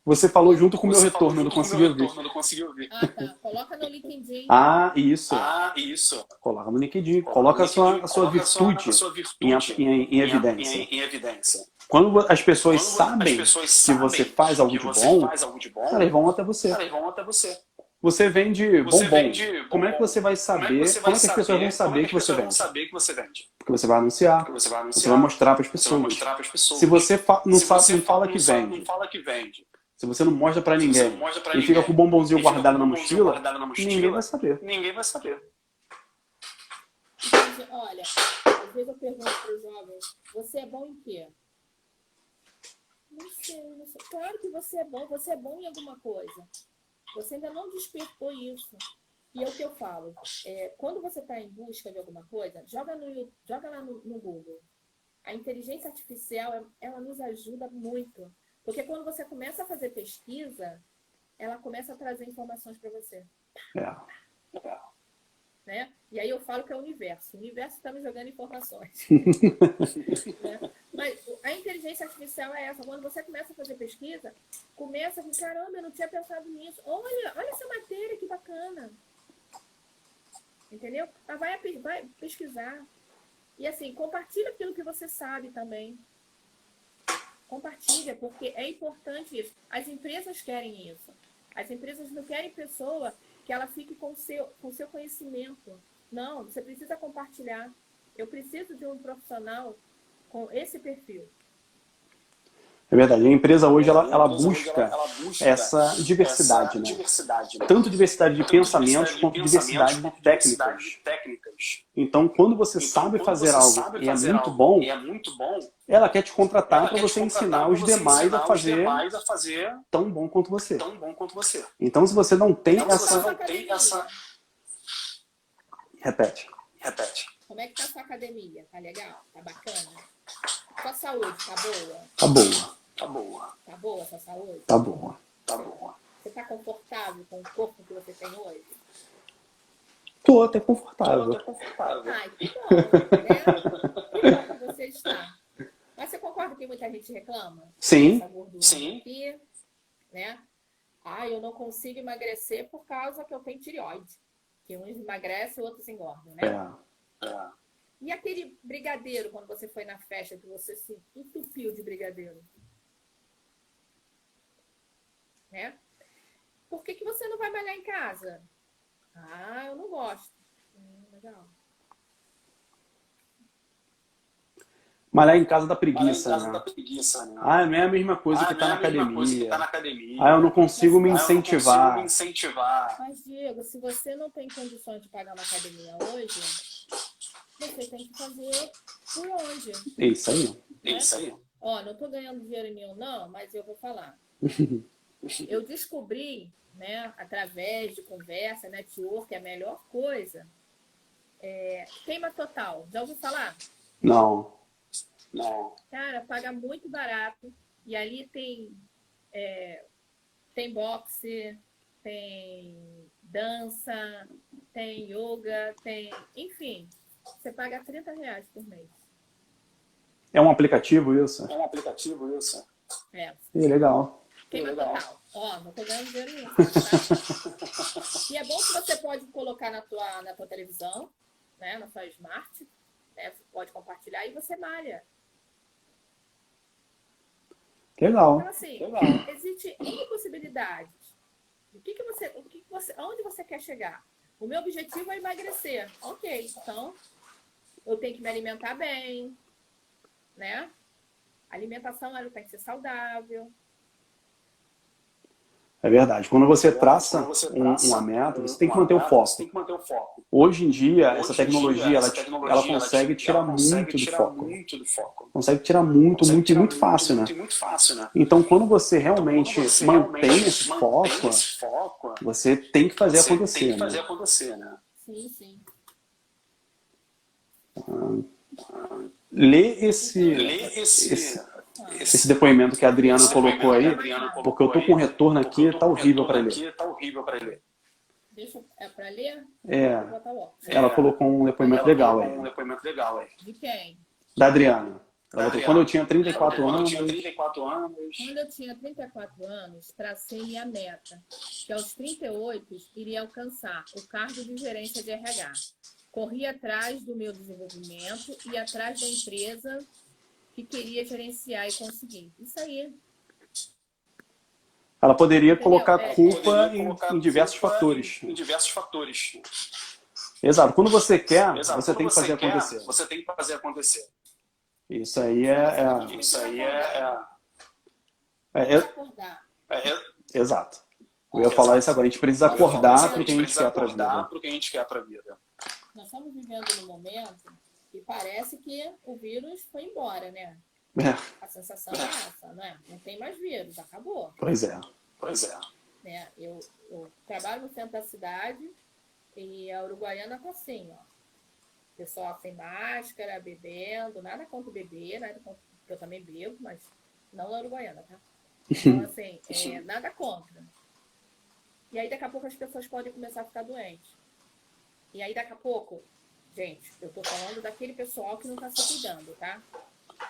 Speaker 1: Você falou junto com o meu
Speaker 3: Você
Speaker 1: retorno, eu não consegui ouvir.
Speaker 3: retorno, eu não consegui ouvir.
Speaker 2: Ah, tá. Coloca no LinkedIn.
Speaker 1: Ah, isso.
Speaker 3: Ah, isso.
Speaker 1: Coloca no LinkedIn, coloca a sua, a sua
Speaker 3: Coloca
Speaker 1: virtude
Speaker 3: a sua
Speaker 1: em,
Speaker 3: virtude
Speaker 1: em- em
Speaker 3: em-
Speaker 1: evidência.
Speaker 3: em- em evidência.
Speaker 1: Quando as pessoas
Speaker 3: Quando
Speaker 1: sabem
Speaker 3: as pessoas
Speaker 1: que
Speaker 3: sabem
Speaker 1: você faz algo
Speaker 3: que
Speaker 1: de
Speaker 3: você
Speaker 1: bom,
Speaker 3: faz algo de bom,
Speaker 1: elas vão até você.
Speaker 3: elas vão até você.
Speaker 1: Você vende
Speaker 3: Você
Speaker 1: bombom.
Speaker 3: vende
Speaker 1: Como é que
Speaker 3: bombom.
Speaker 1: você vai
Speaker 3: Como
Speaker 1: saber?
Speaker 3: é que você
Speaker 1: Como é que as pessoas vão saber
Speaker 3: como é
Speaker 1: que
Speaker 3: as
Speaker 1: você
Speaker 3: pessoas vão
Speaker 1: vende?
Speaker 3: saber que você vende?
Speaker 1: Porque você vai anunciar,
Speaker 3: Porque você vai anunciar.
Speaker 1: você vai mostrar para as
Speaker 3: você
Speaker 1: pessoas.
Speaker 3: mostrar para as pessoas.
Speaker 1: Se você fa- não
Speaker 3: Se
Speaker 1: sabe,
Speaker 3: você
Speaker 1: não fala
Speaker 3: não
Speaker 1: que
Speaker 3: sabe,
Speaker 1: vende,
Speaker 3: Não fala que vende.
Speaker 1: Se você não mostra para ninguém
Speaker 3: mostra pra
Speaker 1: e
Speaker 3: ninguém,
Speaker 1: fica com o bombonzinho
Speaker 3: e fica
Speaker 1: guardado
Speaker 3: com
Speaker 1: na
Speaker 3: o bombonzinho
Speaker 1: mochila,
Speaker 3: guardado na mochila,
Speaker 1: ninguém vai saber.
Speaker 3: Ninguém vai saber.
Speaker 2: Olha, às vezes eu pergunto para os jovens, você é bom em quê? Não sei, não sei. Claro que você é bom, você é bom em alguma coisa. Você ainda não despertou isso. E é o que eu falo. é, quando você está em busca de alguma coisa, joga, no, joga lá no, no Google. A inteligência artificial, ela nos ajuda muito. Porque quando você começa a fazer pesquisa, ela começa a trazer informações para você
Speaker 1: É.
Speaker 2: né? E aí eu falo que é o universo. O universo está me jogando informações. Né? Mas a inteligência artificial é essa. Quando você começa a fazer pesquisa, começa com, caramba, eu não tinha pensado nisso. Olha, olha essa matéria, que bacana. Entendeu? Mas vai, a pe- vai pesquisar. E assim, compartilha aquilo que você sabe também. Compartilha, porque é importante isso. As empresas querem isso. As empresas não querem pessoa que ela fique com o seu, com o seu conhecimento. Não, você precisa compartilhar. Eu preciso de um profissional com esse perfil.
Speaker 1: É verdade. A empresa hoje ela, ela busca essa diversidade,
Speaker 3: essa
Speaker 1: né?
Speaker 3: diversidade, né?
Speaker 1: Tanto diversidade de
Speaker 3: Tanto
Speaker 1: pensamentos quanto
Speaker 3: de
Speaker 1: diversidade de técnicas.
Speaker 3: diversidade de técnicas.
Speaker 1: Então, quando você
Speaker 3: Então,
Speaker 1: sabe
Speaker 3: quando
Speaker 1: fazer
Speaker 3: você
Speaker 1: algo
Speaker 3: sabe
Speaker 1: e é
Speaker 3: fazer
Speaker 1: muito
Speaker 3: algo
Speaker 1: bom,
Speaker 3: e é muito bom,
Speaker 1: ela quer te contratar para você ensinar os
Speaker 3: você
Speaker 1: demais
Speaker 3: ensinar
Speaker 1: a
Speaker 3: os
Speaker 1: fazer
Speaker 3: demais a fazer
Speaker 1: tão bom quanto você.
Speaker 3: tão bom quanto você.
Speaker 1: Então, se você não tem
Speaker 3: Então,
Speaker 1: essa.
Speaker 3: você não tem essa...
Speaker 1: Repete.
Speaker 3: Repete.
Speaker 2: Como é que tá a sua academia? Tá legal? Tá bacana? Sua saúde tá boa?
Speaker 1: Tá boa,
Speaker 3: Tá boa.
Speaker 2: Tá boa a sua saúde?
Speaker 1: tá boa.
Speaker 3: Tá boa.
Speaker 2: Você tá confortável com o corpo que você tem hoje?
Speaker 1: Tô até
Speaker 3: Tá
Speaker 1: confortável.
Speaker 3: até confortável.
Speaker 2: Ai, que bom, né? Que bom que você está. Mas você concorda que muita gente reclama?
Speaker 1: Sim,
Speaker 3: Sim.
Speaker 2: aqui, né? Ah, eu não consigo emagrecer por causa que eu tenho tireoide. Que uns emagrecem e outros engordam, né?
Speaker 1: é.
Speaker 3: É.
Speaker 2: E aquele brigadeiro, quando você foi na festa, que você se entupiu de brigadeiro? Né? Por que, que você não vai malhar em casa? Ah, eu não gosto. Hum, legal.
Speaker 1: Malhar em casa da preguiça,
Speaker 3: casa
Speaker 1: né?
Speaker 3: da preguiça, né?
Speaker 1: Ah, não é a mesma coisa
Speaker 3: Ah,
Speaker 1: que tá
Speaker 3: é a mesma coisa que
Speaker 1: academia.
Speaker 3: tá na academia.
Speaker 1: Ah, eu não consigo me
Speaker 3: Ah, eu não consigo
Speaker 1: incentivar.
Speaker 3: me incentivar.
Speaker 2: Mas, Diego, se você não tem condições de pagar uma academia hoje, você tem que fazer por onde?
Speaker 1: É isso aí.
Speaker 3: É isso aí.
Speaker 2: Ó, não estou ganhando dinheiro nenhum, não, mas eu vou falar. Eu descobri, né, através de conversa, network, a melhor coisa É, queima total. Já ouviu falar?
Speaker 1: Não.
Speaker 3: Não.
Speaker 2: Cara, paga muito barato. E ali tem, é, tem boxe, tem dança, tem yoga, tem. Enfim, você paga 30 reais por mês.
Speaker 1: É um aplicativo isso?
Speaker 3: É um aplicativo isso?
Speaker 2: É.
Speaker 1: Ih, legal.
Speaker 2: Queima
Speaker 3: Legal.
Speaker 2: total. Ó, não tô ganhando dinheiro nenhum. Tá? e é bom que você pode colocar na tua, na tua televisão, né? Na sua smart, né? Você pode compartilhar e você malha.
Speaker 1: Legal.
Speaker 2: Então, assim,
Speaker 3: Legal.
Speaker 2: existe N possibilidades. O que, que você, o que que você, aonde você quer chegar? O meu objetivo é emagrecer. Ok, então eu tenho que me alimentar bem, né? A alimentação ela tem que ser saudável.
Speaker 1: É verdade. Quando você traça
Speaker 3: Quando você
Speaker 1: um-
Speaker 3: traça
Speaker 1: uma meta, você tem que
Speaker 3: uma
Speaker 1: manter o
Speaker 3: meta,
Speaker 1: foco.
Speaker 3: Você tem que manter o foco.
Speaker 1: Hoje em dia, essa
Speaker 3: Hoje em
Speaker 1: tecnologia,
Speaker 3: dia,
Speaker 1: ela,
Speaker 3: essa
Speaker 1: te-
Speaker 3: tecnologia,
Speaker 1: ela consegue tirar
Speaker 3: ela consegue
Speaker 1: muito do
Speaker 3: tirar
Speaker 1: foco.
Speaker 3: muito do foco.
Speaker 1: Consegue tirar muito,
Speaker 3: Consegue
Speaker 1: muito e
Speaker 3: tirar
Speaker 1: muito fácil, né?
Speaker 3: muito, e muito fácil, né?
Speaker 1: Então, quando você
Speaker 3: Então,
Speaker 1: realmente
Speaker 3: quando você
Speaker 1: mantém
Speaker 3: realmente
Speaker 1: esse
Speaker 3: mantém
Speaker 1: foco,
Speaker 3: esse foco,
Speaker 1: você tem que fazer
Speaker 3: você
Speaker 1: acontecer.
Speaker 3: tem que
Speaker 1: né?
Speaker 3: fazer acontecer, né?
Speaker 2: Sim, sim.
Speaker 1: Lê esse,
Speaker 3: Ler esse,
Speaker 1: esse, esse depoimento que a Adriana colocou aí,
Speaker 3: a Adriana colocou
Speaker 1: porque eu tô
Speaker 3: aí,
Speaker 1: com retorno
Speaker 3: porque
Speaker 1: aqui,
Speaker 3: eu
Speaker 1: tá horrível
Speaker 3: retorno
Speaker 1: para ler.
Speaker 3: aqui, Tá horrível para ler.
Speaker 2: deixa, é para ler?
Speaker 1: É, ela colocou um depoimento
Speaker 3: Ela
Speaker 1: legal
Speaker 3: colocou Um
Speaker 1: aí,
Speaker 3: depoimento legal aí.
Speaker 2: De quem?
Speaker 1: da Adriana. Ela quando eu tinha 34
Speaker 3: Quando eu
Speaker 1: anos,
Speaker 3: tinha 34 anos,
Speaker 2: Quando eu tinha 34 anos, tracei minha meta, que aos 38 iria alcançar o cargo de gerência de RH. Corri atrás do meu desenvolvimento e atrás da empresa que queria gerenciar e conseguir. Isso aí.
Speaker 1: ela poderia
Speaker 2: Entendeu?
Speaker 1: colocar
Speaker 2: É,
Speaker 1: culpa
Speaker 3: poderia
Speaker 1: em,
Speaker 3: colocar
Speaker 1: em diversos
Speaker 3: culpa
Speaker 1: fatores.
Speaker 3: Em diversos fatores.
Speaker 1: Exato. Quando você quer,
Speaker 3: Exato.
Speaker 1: você
Speaker 3: Quando
Speaker 1: tem que fazer
Speaker 3: quer,
Speaker 1: acontecer.
Speaker 3: Você tem que fazer acontecer.
Speaker 1: Isso aí é, é-
Speaker 3: Isso aí é. é,
Speaker 1: é- é-
Speaker 3: é, é
Speaker 1: exato. Eu ia falar isso agora. A gente precisa acordar
Speaker 3: a
Speaker 1: para o que a gente quer para a vida.
Speaker 2: Nós estamos vivendo num momento que parece que o vírus foi embora, né?
Speaker 1: É,
Speaker 2: A sensação é essa, não é? Não tem mais vírus, acabou.
Speaker 1: pois é.
Speaker 3: Pois é.
Speaker 2: né? Eu, eu trabalho no centro da cidade e a uruguaiana tá assim, ó. Pessoal sem máscara, bebendo, nada contra bebê, nada contra, eu também bebo, mas não na uruguaiana, tá? Então, assim, é, nada contra. E aí, daqui a pouco, as pessoas podem começar a ficar doentes. E aí, daqui a pouco, gente, eu tô falando daquele pessoal que não tá se cuidando, tá?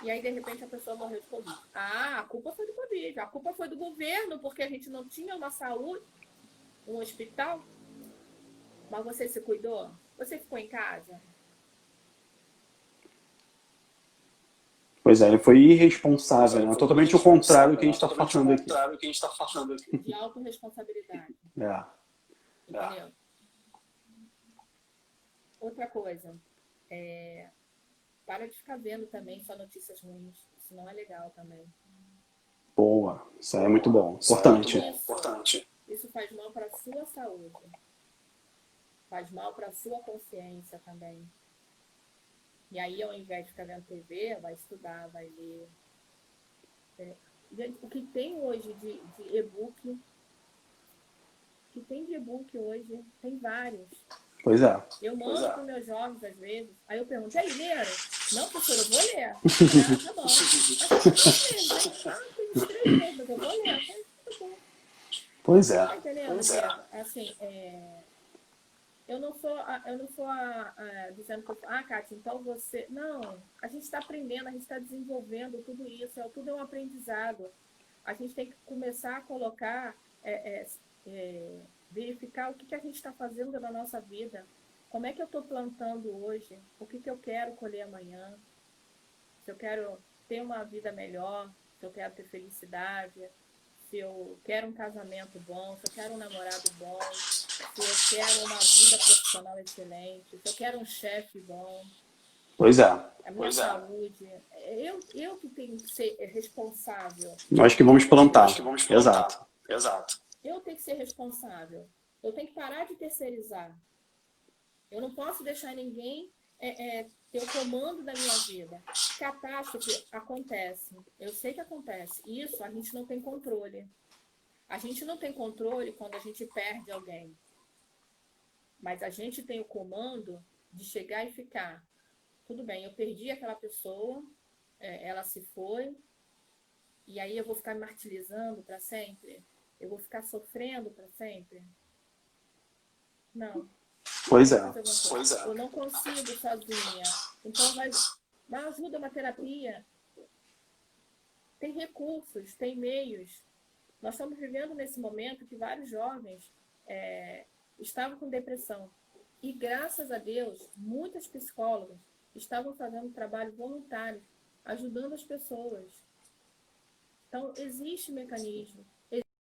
Speaker 2: E aí, de repente, a pessoa morreu de Covid. Ah, a culpa foi do Covid. A culpa foi do governo, porque a gente não tinha uma saúde, um hospital. Mas você se cuidou? Você ficou em casa?
Speaker 1: Pois é, ele foi irresponsável, né? Totalmente o contrário do que a gente está falando
Speaker 3: o
Speaker 1: aqui.
Speaker 3: contrário do que a gente está falando aqui.
Speaker 2: De autorresponsabilidade.
Speaker 1: É.
Speaker 2: Entendeu? Outra coisa. é, Para de ficar vendo também só notícias ruins. Isso não é legal também.
Speaker 1: Boa. Isso aí é muito bom.
Speaker 3: Isso é
Speaker 1: Importante.
Speaker 3: bom, Importante.
Speaker 2: Isso faz mal para a sua saúde. Faz mal para a sua consciência também. E aí, ao invés de ficar vendo TV, vai estudar, vai ler. É, gente, O que tem hoje de, de e-book, o que tem de e-book hoje, tem vários.
Speaker 1: Pois é.
Speaker 2: Eu mando
Speaker 3: é.
Speaker 2: para meus jovens às vezes. Aí eu pergunto, e aí, leram? Não, professor, eu vou ler. Ah, tá bom. Mas? Ah, mas eu vou ler. Tá.
Speaker 1: Pois é.
Speaker 2: Tá?
Speaker 3: Pois é.
Speaker 2: Assim, é, eu não sou, a- eu não sou a- a- dizendo que eu, ah, Kátia, então você. Não, a gente está aprendendo, a gente está desenvolvendo tudo isso, é, tudo é um aprendizado. A gente tem que começar a colocar, é, é, é, verificar o que, que a gente está fazendo na nossa vida. Como é que eu estou plantando hoje? O que, que eu quero colher amanhã? Se eu quero ter uma vida melhor, se eu quero ter felicidade, se eu quero um casamento bom, se eu quero um namorado bom, se eu quero uma vida profissional excelente, se eu quero um chefe bom,
Speaker 1: Pois é.
Speaker 2: a minha
Speaker 3: Pois é.
Speaker 2: saúde. Eu, eu que tenho que ser responsável.
Speaker 1: Nós que vamos plantar.
Speaker 3: Acho que vamos plantar.
Speaker 1: Exato.
Speaker 3: Exato.
Speaker 2: Eu tenho que ser responsável. Eu tenho que parar de terceirizar. Eu não posso deixar ninguém é, é, ter o comando da minha vida. Catástrofe acontece. Eu sei que acontece. Isso a gente não tem controle. A gente não tem controle quando a gente perde alguém. Mas a gente tem o comando de chegar e ficar. Tudo bem, eu perdi aquela pessoa, é, ela se foi, e aí eu vou ficar martirizando para sempre? Eu vou ficar sofrendo para sempre? Não.
Speaker 1: Pois é.
Speaker 3: Pois é.
Speaker 2: Eu não consigo sozinha. Então vai, vai ajuda uma terapia. Tem recursos, tem meios. Nós estamos vivendo nesse momento que vários jovens é, estavam com depressão. E graças a Deus, muitas psicólogas estavam fazendo trabalho voluntário, ajudando as pessoas. Então, existe mecanismo.